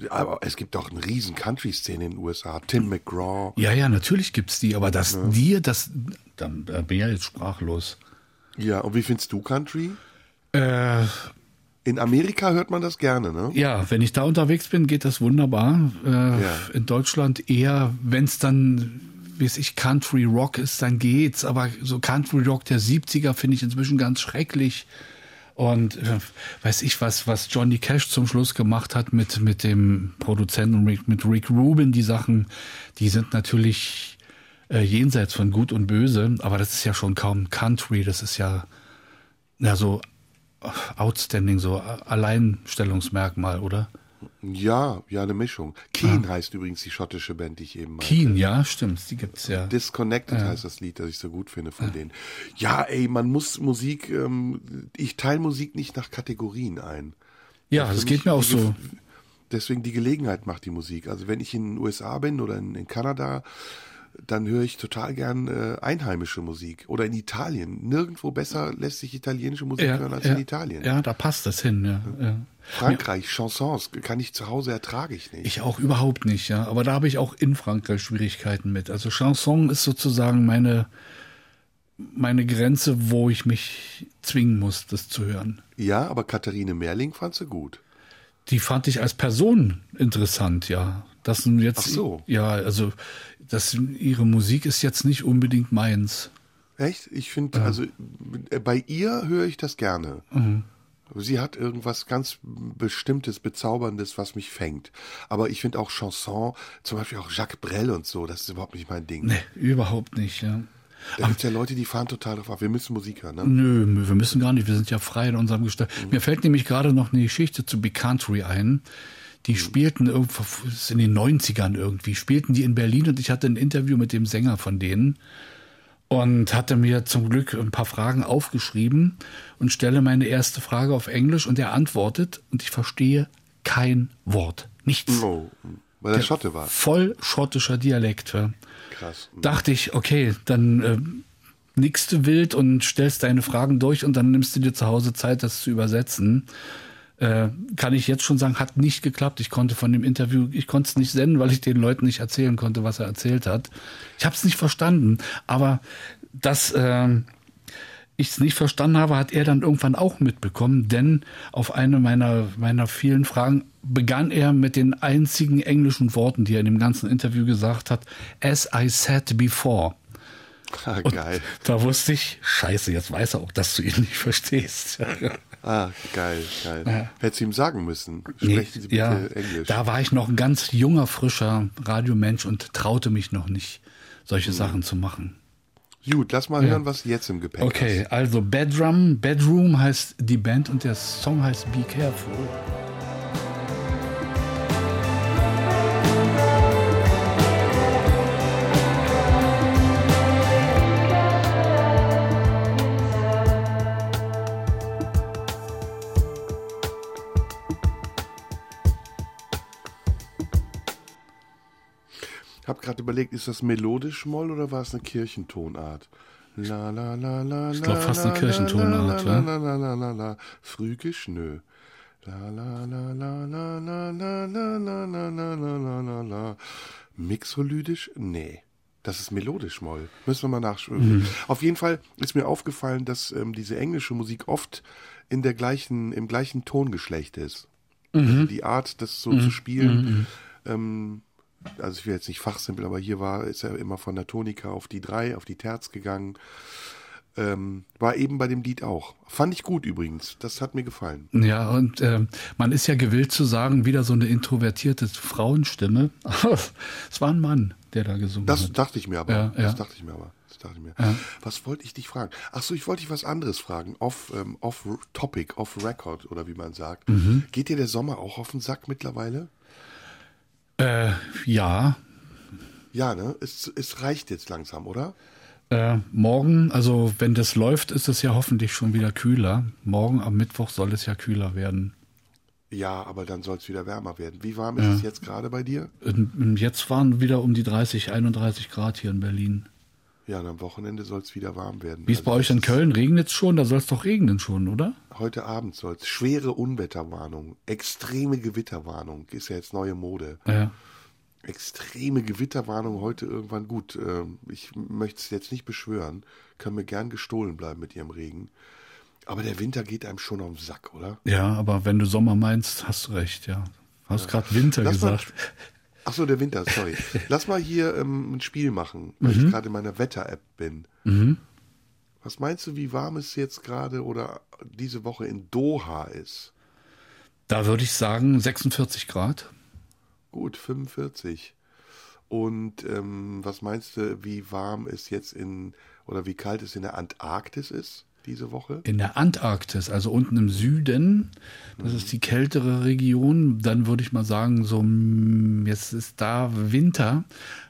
aber es gibt auch eine riesen Country-Szene in den USA. Tim McGraw. Ja, ja, natürlich gibt's die, aber dass dir das, dann äh, bin ich ja jetzt sprachlos. Ja, und wie findest du Country? Äh, In Amerika hört man das gerne, ne? Ja, wenn ich da unterwegs bin, geht das wunderbar. Äh, In Deutschland eher, wenn es dann, wie es ich, Country Rock ist, dann geht's. Aber so Country Rock der 70er finde ich inzwischen ganz schrecklich. Und äh, weiß ich was, was Johnny Cash zum Schluss gemacht hat mit, mit dem Produzenten mit Rick Rubin, die Sachen, die sind natürlich äh, jenseits von Gut und Böse, aber das ist ja schon kaum Country, das ist ja, ja so outstanding, so Alleinstellungsmerkmal, oder? Ja, ja, eine Mischung. Keen heißt übrigens die schottische Band, die ich eben meinte. Keen, ja, stimmt, die gibt's ja. Disconnected heißt das Lied, das ich so gut finde von denen. Ja, ey, man muss Musik, ähm, ich teile Musik nicht nach Kategorien ein. Ja, das geht mir auch so. Deswegen die Gelegenheit macht die Musik. Also wenn ich in den USA bin oder in, in Kanada, dann höre ich total gern äh, einheimische Musik. Oder in Italien. Nirgendwo besser lässt sich italienische Musik Ja, hören als ja, in Italien. ja, da passt das hin, ja. ja. Frankreich, Chansons, kann ich zu Hause ertrage ich nicht. Ich auch überhaupt nicht, ja. Aber da habe ich auch in Frankreich Schwierigkeiten mit. Also Chanson ist sozusagen meine, meine Grenze, wo ich mich zwingen muss, das zu hören. ja, aber Katharine Merling fand sie gut. Die fand ich als Person interessant, ja. Das nun jetzt, Ach so. ja, also das, ihre Musik ist jetzt nicht unbedingt meins. Echt? Ich finde, also äh, bei ihr höre ich das gerne. Sie hat irgendwas ganz Bestimmtes, Bezauberndes, was mich fängt. Aber ich finde auch Chanson, zum Beispiel auch Jacques Brel und so, das ist überhaupt nicht mein Ding. Nee, überhaupt nicht, ja. Da gibt ja Leute, die fahren total drauf ab. Wir müssen Musik hören, ne? Nö, wir müssen gar nicht, wir sind ja frei in unserem Gestell. Mir fällt nämlich gerade noch eine Geschichte zu Big Country ein. Die spielten irgendwo das ist in den 90ern irgendwie, spielten die in Berlin und ich hatte ein Interview mit dem Sänger von denen und hatte mir zum Glück ein paar Fragen aufgeschrieben und stelle meine erste Frage auf Englisch und er antwortet und ich verstehe kein Wort. Nichts. Oh, weil er Schotte war. Voll schottischer Dialekt. Ja. Krass. Dachte ich, okay, dann äh, nickst du wild und stellst deine Fragen durch und dann nimmst du dir zu Hause Zeit, das zu übersetzen. Äh, kann ich jetzt schon sagen, hat nicht geklappt. Ich konnte von dem Interview, ich konnte es nicht senden, weil ich den Leuten nicht erzählen konnte, was er erzählt hat. Ich habe es nicht verstanden, aber dass äh, ich es nicht verstanden habe, hat er dann irgendwann auch mitbekommen, denn auf eine meiner, meiner vielen Fragen begann er mit den einzigen englischen Worten, die er in dem ganzen Interview gesagt hat, as I said before. Ah, Und geil. Da wusste ich, scheiße, jetzt weiß er auch, dass du ihn nicht verstehst. Ah, geil, geil. Hättest du ihm sagen müssen. Nee, Sprechen Sie bitte ja, Englisch. da war ich noch ein ganz junger, frischer Radiomensch und traute mich noch nicht, solche Sachen zu machen. Gut, lass mal hören, was jetzt im Gepäck Okay, also Bedroom, Bedroom heißt die Band und der Song heißt Be Careful. Überlegt, ist das melodisch Moll oder war es eine Kirchentonart? La la la la Ich glaub, fast eine Kirchentonart, la, la, la, la, la, la. Phrygisch, nö. La la la la la la la la la la la la la la la. Mixolydisch? Nee. Das ist melodisch Moll. Müssen wir mal nachschauen. Auf jeden Fall ist mir aufgefallen, dass ähm, diese englische Musik oft in der gleichen, im gleichen Tongeschlecht ist. Also die Art, das so zu spielen. Ähm, also ich will jetzt nicht fachsimpel, aber hier war, ist er immer von der Tonika auf die drei, auf die Terz gegangen. Ähm, war eben bei dem Lied auch. Fand ich gut übrigens. Das hat mir gefallen. Ja, und ähm, man ist ja gewillt zu sagen, wieder so eine introvertierte Frauenstimme. es war ein Mann, der da gesungen Das hat. dachte ich mir aber. Ja, ja. Das dachte ich mir aber. Das dachte ich mir. Was wollte ich dich fragen? Ach so, ich wollte dich was anderes fragen. Off, ähm, off Topic, off Record oder wie man sagt. Mhm. Geht dir der Sommer auch auf den Sack mittlerweile? Äh, ja, Ja, ne? Es, es reicht jetzt langsam, oder? äh, morgen, also wenn das läuft, ist es ja hoffentlich schon wieder kühler. Morgen am Mittwoch soll es ja kühler werden. Ja, aber dann soll es wieder wärmer werden. Wie warm ist es jetzt gerade bei dir? Ähm, Jetzt waren wieder um die 30, 31 Grad hier in Berlin. Ja, und am Wochenende soll es wieder warm werden. Wie ist Also bei euch in Köln? Regnet es schon? Da soll es doch regnen schon, oder? Heute Abend soll es. Schwere Unwetterwarnung. Extreme Gewitterwarnung. Ist ja jetzt neue Mode. Ja. Extreme Gewitterwarnung heute irgendwann. Gut, ähm, ich möchte es jetzt nicht beschwören. Kann mir gern gestohlen bleiben mit ihrem Regen. Aber der Winter geht einem schon auf den Sack, oder? Ja, aber wenn du Sommer meinst, hast du recht, ja. Du hast gerade Winter Lass mal- gesagt. Ach so, der Winter, sorry. Lass mal hier ähm, ein Spiel machen, weil Mhm. ich gerade in meiner Wetter-App bin. Was meinst du, wie warm es jetzt gerade oder diese Woche in Doha ist? Da würde ich sagen 46 Grad. Gut, 45. Und ähm, was meinst du, wie warm es jetzt in oder wie kalt es in der Antarktis ist diese Woche? In der Antarktis, also unten im Süden, das ist die kältere Region, dann würde ich mal sagen, so mm, jetzt ist da Winter,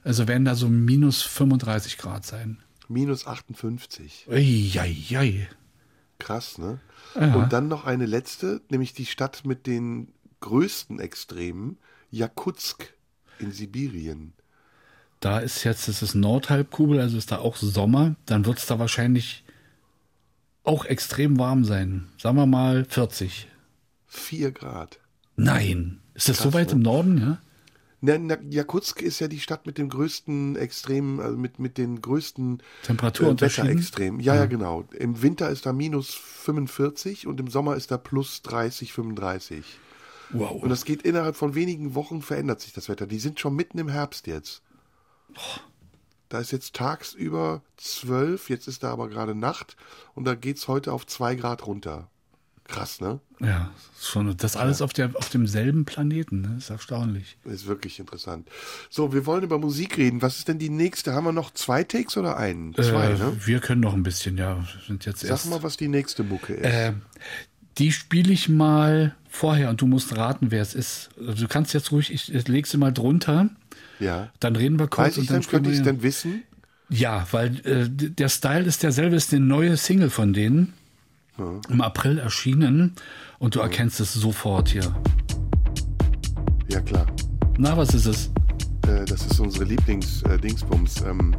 also werden da so minus 35 Grad sein. Minus 58. Eieiei. Krass, ne? Ja. Und dann noch eine letzte, nämlich die Stadt mit den größten Extremen, Jakutsk in Sibirien. Da ist jetzt, das ist Nordhalbkugel, also ist da auch Sommer, dann wird es da wahrscheinlich auch extrem warm sein. Sagen wir mal 40. 4 Grad. Nein. Ist das so Krass, weit ne? im Norden, ja? Na, na, Jakutsk ist ja die Stadt mit dem größten Extremen, also mit, mit den größten Temperaturunterschieden? Wetterextremen. Ja, ja, genau. Im Winter ist da minus 45 und im Sommer ist da plus 30, 35. Wow. Und das geht innerhalb von wenigen Wochen verändert sich das Wetter. Die sind schon mitten im Herbst jetzt. Da ist jetzt tagsüber 12, jetzt ist da aber gerade Nacht und da geht's heute auf 2 Grad runter. Krass, ne? Ja, ist schon das alles auf, der, auf demselben Planeten, ne? ist erstaunlich. Ist wirklich interessant. So, wir wollen über Musik reden. Was ist denn die nächste? Haben wir noch zwei Takes oder einen? Zwei, äh, ne? Wir können noch ein bisschen, ja. Sind jetzt Sag erst, mal, was die nächste Mucke ist. äh, die spiele ich mal vorher und du musst raten, wer es ist. Also du kannst jetzt ruhig, ich, ich leg sie mal drunter, ja. dann reden wir kurz Weiß ich und dann könnte ich es spielen wir- denn wissen? Ja, weil äh, der Style ist derselbe, ist eine neue Single von denen. Im April erschienen und du erkennst es sofort hier. Ja, klar. Na, was ist es? Äh, das ist unsere Lieblings-Dingsbums. ähm,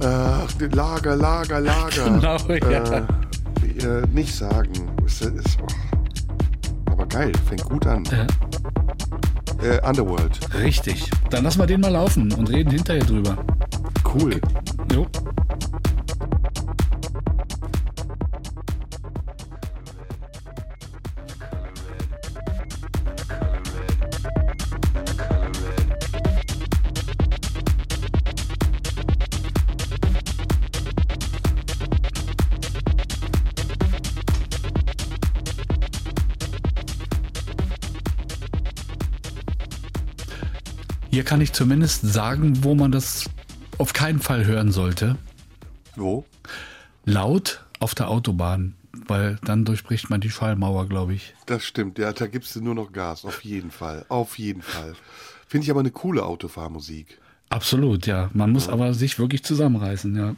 äh, Lager, Lager, Lager. Genau, ja. Äh, äh, nicht sagen. Ist, ist, oh. Aber geil, fängt gut an. Äh, Underworld. richtig. Dann lassen wir den mal laufen und reden hinterher drüber. Cool. Jo. Hier kann ich zumindest sagen, wo man das auf keinen Fall hören sollte. Wo? Laut auf der Autobahn, weil dann durchbricht man die Schallmauer, glaube ich. Das stimmt, ja, da gibst du nur noch Gas, auf jeden Fall, auf jeden Fall. Finde ich aber eine coole Autofahrmusik. Absolut, ja. Man muss aber sich wirklich zusammenreißen, ja.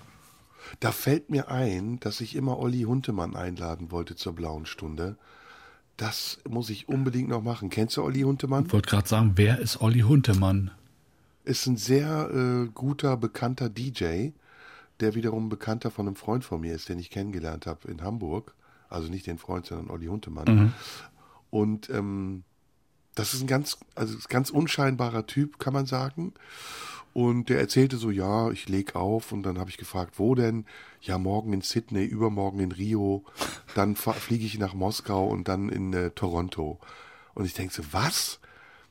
Da fällt mir ein, dass ich immer Olli Huntemann einladen wollte zur blauen Stunde. Das muss ich unbedingt noch machen. Kennst du Olli Huntemann? Ich wollte gerade sagen, wer ist Olli Huntemann? ist ein sehr äh, guter, bekannter DJ, der wiederum bekannter von einem Freund von mir ist, den ich kennengelernt habe in Hamburg. Also nicht den Freund, sondern Olli Huntemann. Und ähm, das ist ein ganz, also ganz unscheinbarer Typ, kann man sagen. Und der erzählte so, ja, ich leg auf und dann habe ich gefragt, wo denn? Ja, morgen in Sydney, übermorgen in Rio, dann fliege ich nach Moskau und dann in äh, Toronto. Und ich denke so, was?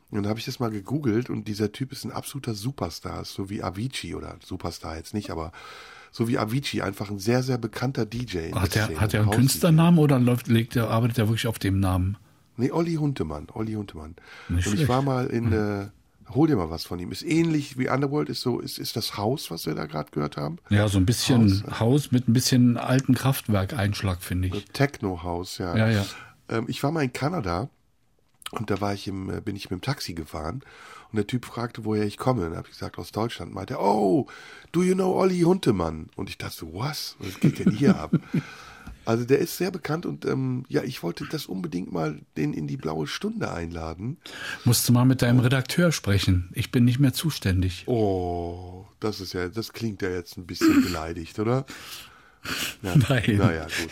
Und dann habe ich das mal gegoogelt und dieser Typ ist ein absoluter Superstar, so wie Avicii oder Superstar jetzt nicht, aber so wie Avicii, einfach ein sehr, sehr bekannter DJ. Hat der er hat er einen. Künstlernamen oder läuft, legt er, arbeitet er wirklich auf dem Namen? Nee, Olli Huntemann, Olli Huntemann. Nicht und ich schlecht. war mal in, äh, hol dir mal was von ihm. Ist ähnlich wie Underworld, ist so, ist, ist das Haus, was wir da gerade gehört haben. Ja, so ein bisschen Haus, mit ein bisschen alten Kraftwerkeinschlag, finde ich. Techno-Haus, ja. Ja, ja. Ähm, ich war mal in Kanada und da war ich im, äh, bin ich mit dem Taxi gefahren und der Typ fragte, woher ich komme. Dann habe ich gesagt, aus Deutschland. Meinte, er, oh, do you know Olli Huntemann? Und ich dachte so, was? Was geht denn hier ab? Also der ist sehr bekannt und ähm, ja, ich wollte das unbedingt mal den in die blaue Stunde einladen. Musst du mal mit deinem Redakteur sprechen. Ich bin nicht mehr zuständig. Oh, das ist ja, das klingt ja jetzt ein bisschen beleidigt, oder? Ja, Nein. Naja, gut.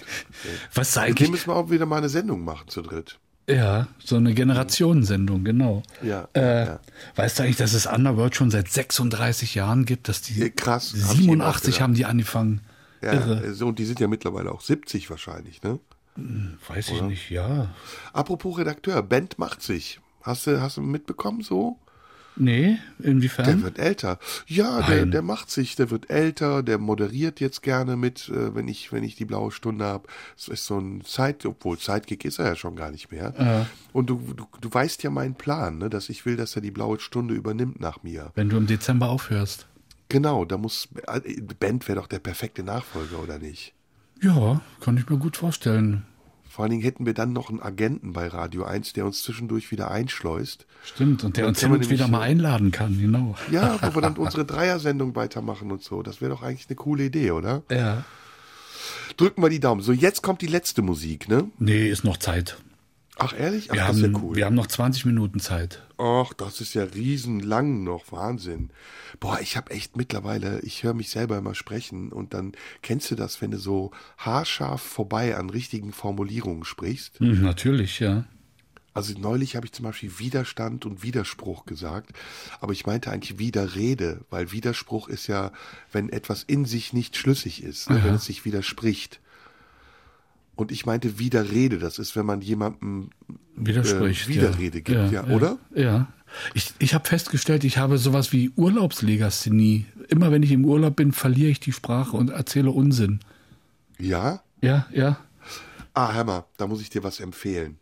Was ist Mit dem müssen wir auch wieder mal eine Sendung machen zu dritt. Ja, so eine Generationensendung, genau. Ja, Äh, ja. Weißt du eigentlich, dass es Underworld schon seit 36 Jahren gibt? Dass die Ja, krass, hab ich eben auch 87 gedacht. haben die angefangen. Ja, Irre. so, und die sind ja mittlerweile auch 70 wahrscheinlich, ne? Weiß ich nicht, ja. Apropos Redakteur, Band macht sich. Hast du, hast du mitbekommen so? Nee, Der inwiefern? wird älter. Ja, der, Nein. der macht sich, der wird älter, der moderiert jetzt gerne mit, äh, wenn ich, wenn ich die blaue Stunde habe. Es ist so ein Zeit, obwohl Sidekick ist er ja schon gar nicht mehr. Und du, du, du weißt ja meinen Plan, ne, dass ich will, dass er die blaue Stunde übernimmt nach mir. Wenn du im Dezember aufhörst. Genau, da muss, äh, Band wäre doch der perfekte Nachfolger, oder nicht? Ja, kann ich mir gut vorstellen. Vor allen Dingen hätten wir dann noch einen Agenten bei Radio 1, der uns zwischendurch wieder einschleust. Stimmt, und der uns hin und wieder mal einladen kann, genau. Ja, wo wir dann unsere Dreier-Sendung weitermachen und so. Das wäre doch eigentlich eine coole Idee, oder? Ja. Drücken wir die Daumen. So, jetzt kommt die letzte Musik, ne? Nee, ist noch Zeit. Ach, ehrlich? Ach, Wir, das ist haben, ja cool. wir haben noch 20 Minuten Zeit. Ach, das ist ja riesenlang noch. Wahnsinn. Boah, ich habe echt mittlerweile, ich höre mich selber immer sprechen und dann kennst du das, wenn du so haarscharf vorbei an richtigen Formulierungen sprichst. Hm, natürlich, ja. Also neulich habe ich zum Beispiel Widerstand und Widerspruch gesagt, aber ich meinte eigentlich Widerrede, weil Widerspruch ist ja, wenn etwas in sich nicht schlüssig ist, ne, wenn es sich widerspricht. Und ich meinte Widerrede, das ist, wenn man jemandem Widerspricht. äh, Widerrede gibt, ja, oder? Ja. Ich, ich habe festgestellt, ich habe sowas wie Urlaubslegasthenie. Immer wenn ich im Urlaub bin, verliere ich die Sprache und erzähle Unsinn. Ja? Ja, ja. Ah, mal, da muss ich dir was empfehlen.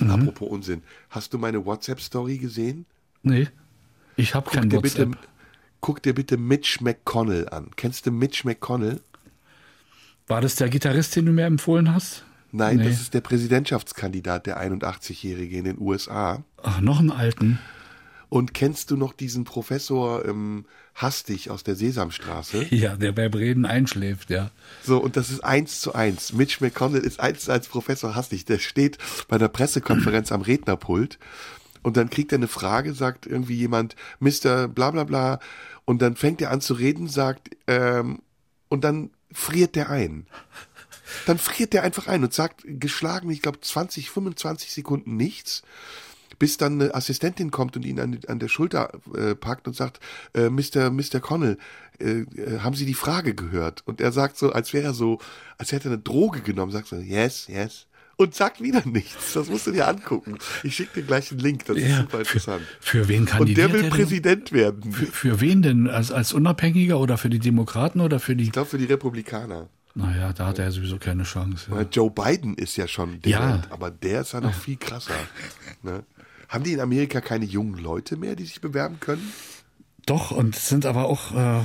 Mhm. Apropos Unsinn. Hast du meine WhatsApp-Story gesehen? Nee. Ich habe kein WhatsApp. bitte, guck dir bitte Mitch McConnell an. Kennst du Mitch McConnell? War das der Gitarrist, den du mir empfohlen hast? Nein, Nee. das ist der Präsidentschaftskandidat, der 81-Jährige in den USA. Ach, noch einen alten. Und kennst du noch diesen Professor ähm, Hastig aus der Sesamstraße? Ja, der bei Reden einschläft, ja. So, und das ist eins zu eins. Mitch McConnell ist eins zu eins Professor Hastig. Der steht bei der Pressekonferenz am Rednerpult und dann kriegt er eine Frage, sagt irgendwie jemand, Mr. bla bla bla, und dann fängt er an zu reden, sagt, ähm, und dann friert der ein. Dann friert der einfach ein und sagt geschlagen, ich glaube 20, 25 Sekunden nichts, bis dann eine Assistentin kommt und ihn an, an der Schulter äh, packt und sagt, äh, Mr. Mr. Connell, äh, äh, haben Sie die Frage gehört? Und er sagt so, als wäre er so, als hätte er eine Droge genommen, sagt so, yes, yes. Und sagt wieder nichts. Das musst du dir angucken. Ich schicke dir gleich einen Link, das ist ja super interessant. Für wen Und kandidiert der will denn? Präsident werden. Für, für wen denn? Als, als Unabhängiger oder für die Demokraten oder für die... Ich glaube für die Republikaner. Naja, da hat er sowieso keine Chance. Ja. Joe Biden ist ja schon Ja. dement, aber der ist ja noch viel krasser. Ne? Haben die in Amerika keine jungen Leute mehr, die sich bewerben können? Doch, und sind aber auch äh,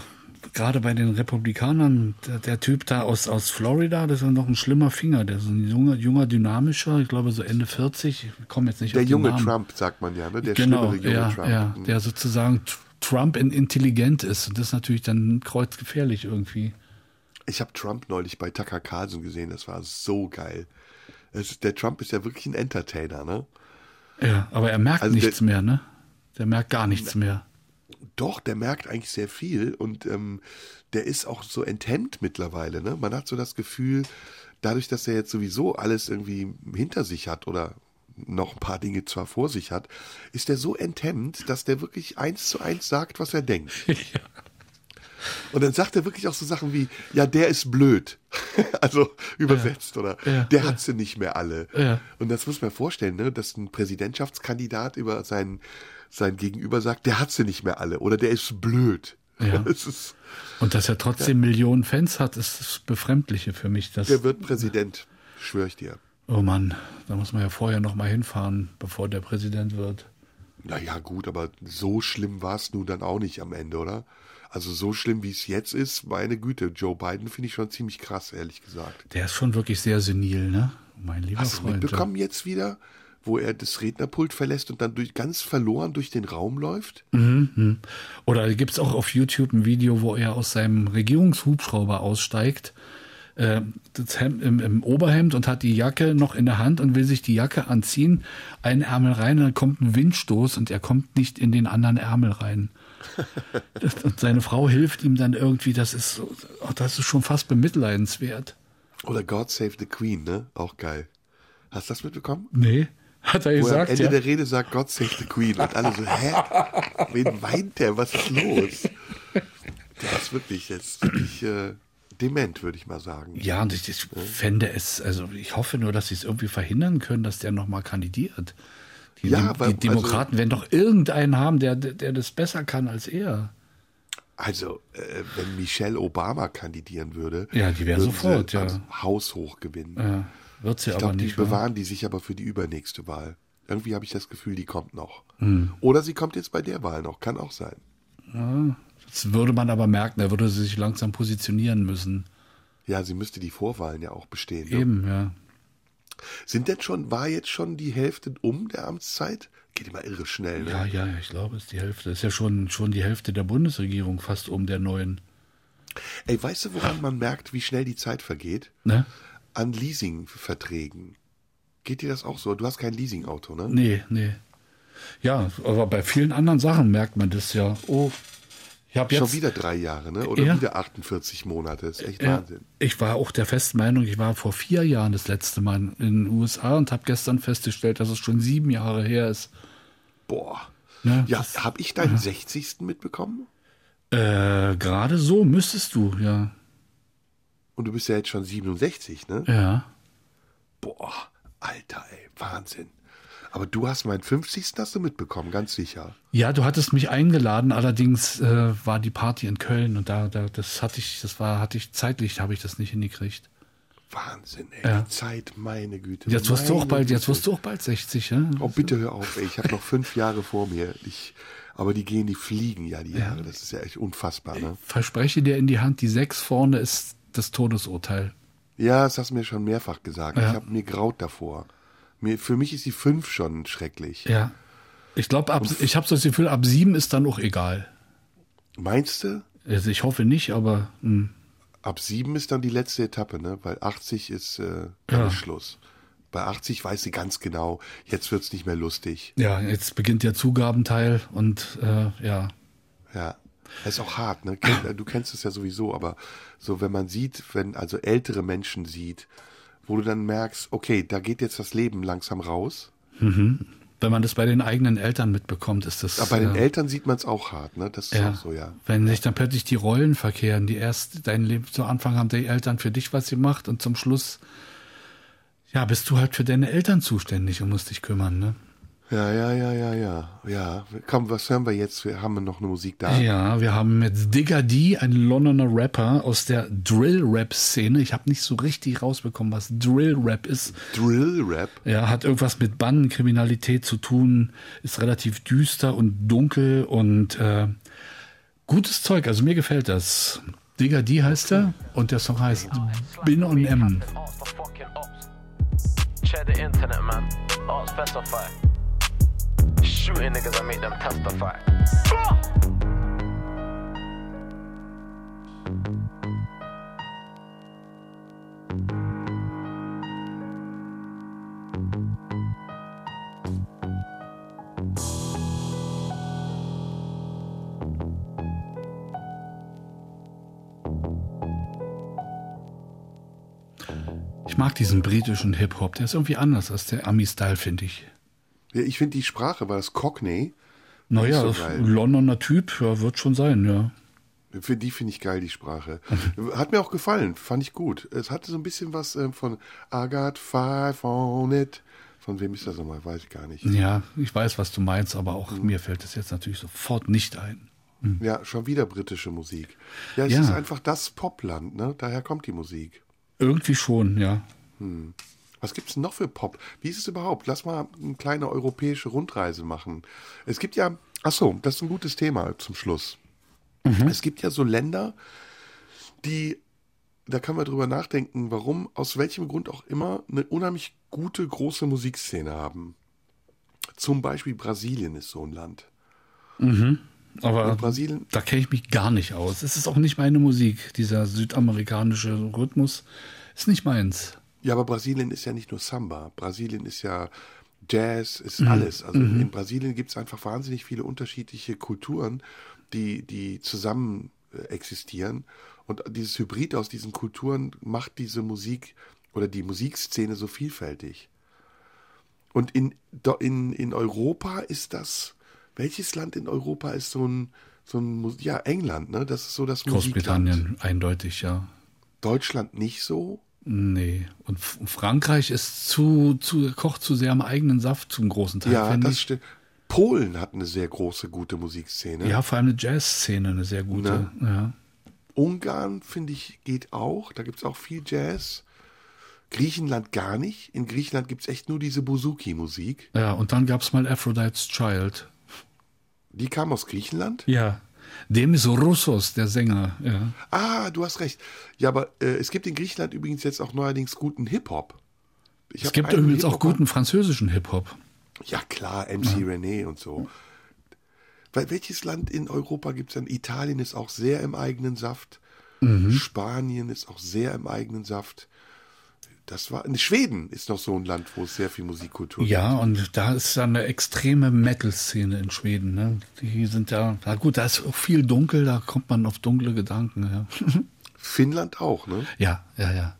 gerade bei den Republikanern, der, der Typ da aus, aus Florida, das ist noch ein schlimmer Finger. Der ist ein junger, junger dynamischer, ich glaube so Ende 40, ich komme jetzt nicht Der auf den junge Namen. Trump, sagt man ja, ne? Der genau, schlimmere junge ja, Trump. ja, Mhm. der sozusagen Trump in intelligent ist. Und das ist natürlich dann kreuzgefährlich irgendwie. Ich habe Trump neulich bei Tucker Carlson gesehen, das war so geil. Es, der Trump ist ja wirklich ein Entertainer, ne? Ja, aber er merkt Also der- nichts mehr, ne? Der merkt gar nichts mehr. Doch, der merkt eigentlich sehr viel und ähm, der ist auch so enthemmt mittlerweile. Ne? Man hat so das Gefühl, dadurch, dass er jetzt sowieso alles irgendwie hinter sich hat oder noch ein paar Dinge zwar vor sich hat, ist er so enthemmt, dass der wirklich eins zu eins sagt, was er denkt. Ja. Und dann sagt er wirklich auch so Sachen wie, ja, der ist blöd. also übersetzt, oder Ja, der ja. hat sie nicht mehr alle. Ja. Und das muss man vorstellen, ne, dass ein Präsidentschaftskandidat über sein, sein Gegenüber sagt, der hat sie nicht mehr alle oder der ist blöd. Ja. Das ist, Und dass er trotzdem Millionen Fans hat, ist das Befremdliche für mich. Dass, der wird Präsident, schwöre ich dir. oh Mann, da muss man ja vorher noch mal hinfahren, bevor der Präsident wird. Naja, gut, aber so schlimm war es nun dann auch nicht am Ende, oder? Also so schlimm, wie es jetzt ist, meine Güte, Joe Biden finde ich schon ziemlich krass, ehrlich gesagt. Der ist schon wirklich sehr senil, ne? Mein lieber Hast du Freund. mitbekommen jetzt wieder, wo er das Rednerpult verlässt und dann durch, ganz verloren durch den Raum läuft? Oder gibt es auch auf YouTube ein Video, wo er aus seinem Regierungshubschrauber aussteigt, äh, Hemd, im, im Oberhemd und hat die Jacke noch in der Hand und will sich die Jacke anziehen, einen Ärmel rein, dann kommt ein Windstoß und er kommt nicht in den anderen Ärmel rein. Und seine Frau hilft ihm dann irgendwie, das ist, oh, das ist schon fast bemitleidenswert. Oder God Save the Queen, ne? Auch geil. Hast du das mitbekommen? Nee, hat er Wo er am gesagt, Ende ja. der Rede sagt, God Save the Queen. Und alle so, hä? Wen weint der? Was ist los? Der ist wirklich jetzt wirklich, äh, dement, würde ich mal sagen. Ja, und ich, ich fände es, also ich hoffe nur, dass sie es irgendwie verhindern können, dass der nochmal kandidiert. Die, Ja, Dem- weil- die Demokraten werden doch irgendeinen haben, der, der das besser kann als er. Also, äh, wenn Michelle Obama kandidieren würde, Ja, die wäre würden sofort, sie ja. also haushoch gewinnen. Ja, wird sie ich aber glaube, die nicht. wa? bewahren die sich aber für die übernächste Wahl. Irgendwie habe ich das Gefühl, die kommt noch. Hm. Oder sie kommt jetzt bei der Wahl noch. Kann auch sein. Das würde man aber merken, da würde sie sich langsam positionieren müssen. Ja, sie müsste die Vorwahlen ja auch bestehen. Ne? Eben, ja. Sind denn schon, war jetzt schon die Hälfte um der Amtszeit? Geht immer irre schnell, ne? Ja, ja, ich glaube, es ist die Hälfte. Das ist ja schon, schon die Hälfte der Bundesregierung, fast um der neuen. Ey, weißt du, woran man merkt, wie schnell die Zeit vergeht? Ne? An Leasingverträgen. Geht dir das auch so? Du hast kein Leasingauto, ne? Nee, nee. Ja, aber bei vielen anderen Sachen merkt man das ja. Oh, ich habe Schon jetzt. wieder drei Jahre, ne? Oder Ja. wieder 48 Monate. ist echt Ja, Wahnsinn. ich war auch der festen Meinung, ich war vor vier Jahren das letzte Mal in den USA und habe gestern festgestellt, dass es schon sieben Jahre her ist. Boah. Ne, Ja, habe ich deinen 60. mitbekommen? Äh, gerade so müsstest du, ja. Und du bist ja jetzt schon 67, ne? Ja. Boah, Alter, ey, Wahnsinn. Aber du hast meinen 50. hast du mitbekommen, ganz sicher. Ja, du hattest mich eingeladen, allerdings äh, war die Party in Köln und da, da das hatte ich, das war, hatte ich zeitlich, habe ich das nicht hingekriegt. Wahnsinn, ey, Ja. die Zeit, meine Güte. Jetzt wirst du auch bald, jetzt Güte. wirst du auch bald 60, ja? Oh, bitte hör auf, ey, ich habe noch fünf Jahre vor mir. Ich, aber die gehen, die fliegen ja, die Jahre. Das ist ja echt unfassbar, ne? Verspreche dir in die Hand, die sechs vorne ist das Todesurteil. Ja, das hast du mir schon mehrfach gesagt. Ja. Ich habe mir graut davor. Mir, für mich ist die fünf schon schrecklich. Ja. Ich glaube, ab, ich habe so das Gefühl, ab sieben ist dann auch egal. Meinst du? Also ich hoffe nicht, aber hm. Ab sieben ist dann die letzte Etappe, ne? Weil 80 ist äh, Ja. Schluss. Bei 80 weiß sie ganz genau, jetzt wird's nicht mehr lustig. ja, jetzt beginnt der Zugabenteil und äh, ja. Ja. Das ist auch hart, ne? Kenn- Du kennst es ja sowieso, aber so, wenn man sieht, wenn also ältere Menschen sieht, wo du dann merkst, okay, da geht jetzt das Leben langsam raus. Wenn man das bei den eigenen Eltern mitbekommt, ist das. Aber bei den äh, Eltern sieht man es auch hart, ne? Das ist Ja. auch so, ja. Wenn sich dann plötzlich die Rollen verkehren, die erst dein Leben zu Anfang haben die Eltern für dich was gemacht und zum Schluss ja, bist du halt für deine Eltern zuständig und musst dich kümmern, ne? Ja, ja, ja, ja, ja. Ja. Komm, was hören wir jetzt? Wir haben noch eine Musik da. Ja, wir haben jetzt Digger D, ein Londoner Rapper aus der Drill-Rap-Szene. Ich habe nicht so richtig rausbekommen, was Drill-Rap ist. Drill-Rap. Ja, hat irgendwas mit Bandenkriminalität zu tun, ist relativ düster und dunkel und äh, gutes Zeug. Also mir gefällt das. Digger D heißt er und der Song heißt Bin on M. Check the internet, man. Ask specify shooting niggas, I make them testify. Ich mag diesen britischen Hip-Hop, der ist irgendwie anders als der Ami-Style, finde ich. Ja, ich finde die Sprache, war das Cockney, Naja, so. Londoner Typ, ja, wird schon sein, ja. Für die finde ich geil, die Sprache. Hat mir auch gefallen, fand ich gut. Es hatte so ein bisschen was ähm, von I got five on it. Von wem ist das nochmal? Weiß ich gar nicht. Ja, ich weiß, was du meinst, aber auch mir fällt es jetzt natürlich sofort nicht ein. Ja, schon wieder britische Musik. Ja, es Ja. ist einfach das Popland, ne? Daher kommt die Musik. Irgendwie schon, ja. Was gibt's denn noch für Pop? Wie ist es überhaupt? Lass mal eine kleine europäische Rundreise machen. Es gibt ja, ach so, das ist ein gutes Thema zum Schluss. Es gibt ja so Länder, die, da kann man drüber nachdenken, warum, aus welchem Grund auch immer, eine unheimlich gute, große Musikszene haben. Zum Beispiel Brasilien ist so ein Land. Aber Und Brasilien, da kenne ich mich gar nicht aus. Es ist auch nicht meine Musik. Dieser südamerikanische Rhythmus ist nicht meins. Ja, aber Brasilien ist ja nicht nur Samba. Brasilien ist ja Jazz, ist alles. Also in Brasilien gibt es einfach wahnsinnig viele unterschiedliche Kulturen, die, die zusammen äh, existieren. Und dieses Hybrid aus diesen Kulturen macht diese Musik oder die Musikszene so vielfältig. Und in, in, in Europa ist das, welches Land in Europa ist so ein, so ein ja, England, ne? Das ist so das Musikland. Großbritannien, eindeutig, ja. Deutschland nicht so. Nee. Und Frankreich ist zu, zu, kocht zu sehr am eigenen Saft zum großen Teil, Ja, das stimmt. Polen hat eine sehr große, gute Musikszene. Ja, vor allem eine Jazzszene, eine sehr gute. Ja. Ungarn, finde ich, geht auch. Da gibt es auch viel Jazz. Griechenland gar nicht. In Griechenland gibt es echt nur diese Bouzouki-Musik. ja, und dann gab es mal Aphrodite's Child. Die kam aus Griechenland. Ja. Demis Roussos, der Sänger, ja. Ah, du hast recht. Ja, aber äh, es gibt in Griechenland übrigens jetzt auch neuerdings guten Hip-Hop. Es gibt übrigens auch guten französischen Hip-Hop. Ja, klar, MC René und so. Weil welches Land in Europa gibt es denn? Italien ist auch sehr im eigenen Saft. Mhm. Spanien ist auch sehr im eigenen Saft. Das war. Schweden ist noch so ein Land, wo es sehr viel Musikkultur Ja, und da ist eine extreme Metal-Szene in Schweden. Ne? Die sind ja, na gut, da ist auch viel dunkel, da kommt man auf dunkle Gedanken. Ja, gibt. Finnland auch, ne? ja, ja. ja.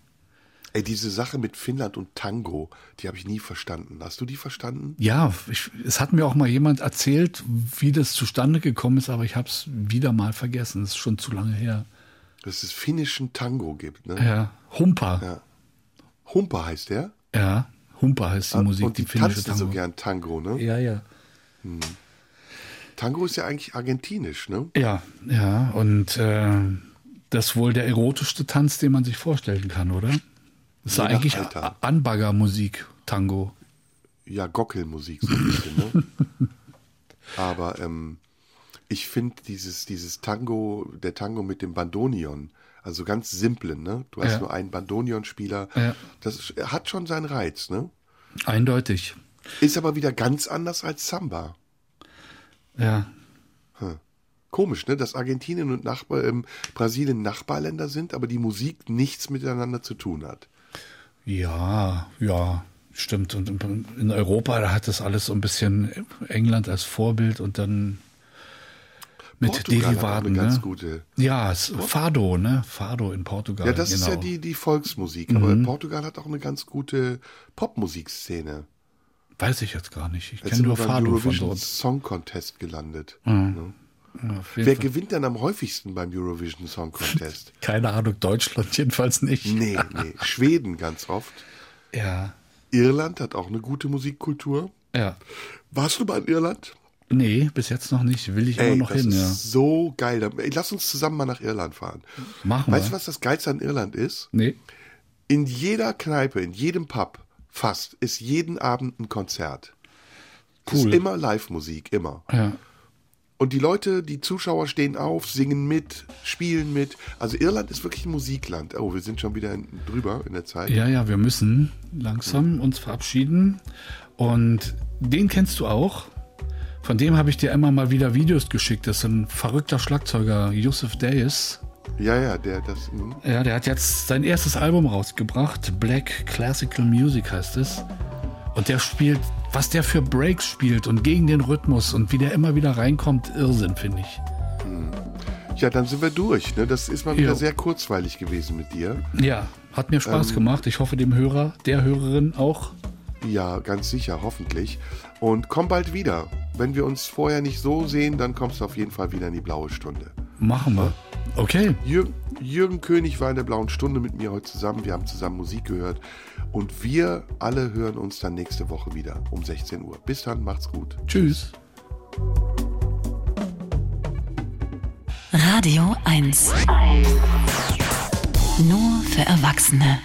Ey, diese Sache mit Finnland und Tango, die habe ich nie verstanden. Hast du die verstanden? Ja, ich, es hat mir auch mal jemand erzählt, wie das zustande gekommen ist, aber ich habe es wieder mal vergessen. Das ist schon zu lange her. Dass es finnischen Tango gibt, ne? Ja, Humpa. Ja, Ja. Humpa heißt der. Humpa heißt die Musik, und die, die finnische tanzen Tango. so gern Tango, ne? Ja, ja. Tango ist ja eigentlich argentinisch, ne? Ja, ja, und äh, das ist wohl der erotischste Tanz, den man sich vorstellen kann, oder? Das ist nach eigentlich Anbaggermusik, Tango. ja, Gockelmusik so ein bisschen, ne? Aber ähm, ich finde dieses, dieses Tango, der Tango mit dem Bandonion, also ganz simplen, ne? Du hast Ja. nur einen Bandonion-Spieler, Ja. das ist, hat schon seinen Reiz, ne? Eindeutig. Ist aber wieder ganz anders als Samba. Ja. Komisch, ne? Dass Argentinien und Nachbar, ähm, Brasilien Nachbarländer sind, aber die Musik nichts miteinander zu tun hat. Ja, ja, stimmt. Und in- in Europa, da hat das alles so ein bisschen England als Vorbild und dann mit Portugal hat Derivaten. eine ganz ne? gute. Ja, Fado, ne? Fado in Portugal. Ja, das ist ja genau. die, die Volksmusik, aber Portugal hat auch eine ganz gute Popmusikszene. Weiß ich jetzt gar nicht. Ich kenne nur Fado von Eurovision dort. Song Contest gelandet. Ja, auf jeden Wer Fall. gewinnt denn am häufigsten beim Eurovision Song Contest? Keine Ahnung, Deutschland jedenfalls nicht. nee, nee, Schweden ganz oft. Ja, Irland hat auch eine gute Musikkultur. ja. Warst du mal in Irland? Nee, bis jetzt noch nicht. Will ich Ey, immer noch das hin, ist ja. so geil. Lass uns zusammen mal nach Irland fahren. Machen Weißt du, wir. was das Geilste an Irland ist? Nee. In jeder Kneipe, in jedem Pub, fast, ist jeden Abend ein Konzert. Cool. ist immer Live-Musik, immer. Ja. Und die Leute, die Zuschauer stehen auf, singen mit, spielen mit. Also Irland ist wirklich ein Musikland. Oh, wir sind schon wieder in, drüber in der Zeit. ja, ja, wir müssen langsam uns verabschieden. Und den kennst du auch. Von dem habe ich dir immer mal wieder Videos geschickt. Das ist ein verrückter Schlagzeuger, Yusuf Dayes. Ja, ja, der, das, hm. Ja, der hat jetzt sein erstes Album rausgebracht. Black Classical Music heißt es. Und der spielt, was der für Breaks spielt und gegen den Rhythmus und wie der immer wieder reinkommt, Irrsinn, finde ich. Ja, dann sind wir durch. Ne? Das ist mal wieder Jo. sehr kurzweilig gewesen mit dir. Ja, hat mir Spaß gemacht. Ich hoffe dem Hörer, der Hörerin auch. Ja, ganz sicher, hoffentlich. Und komm bald wieder. Wenn wir uns vorher nicht so sehen, dann kommst du auf jeden Fall wieder in die blaue Stunde. Machen wir. Okay. Jürgen, Jürgen König war in der blauen Stunde mit mir heute zusammen. Wir haben zusammen Musik gehört. Und wir alle hören uns dann nächste Woche wieder um 16 Uhr. Bis dann, macht's gut. Tschüss. Radio 1. Nur für Erwachsene.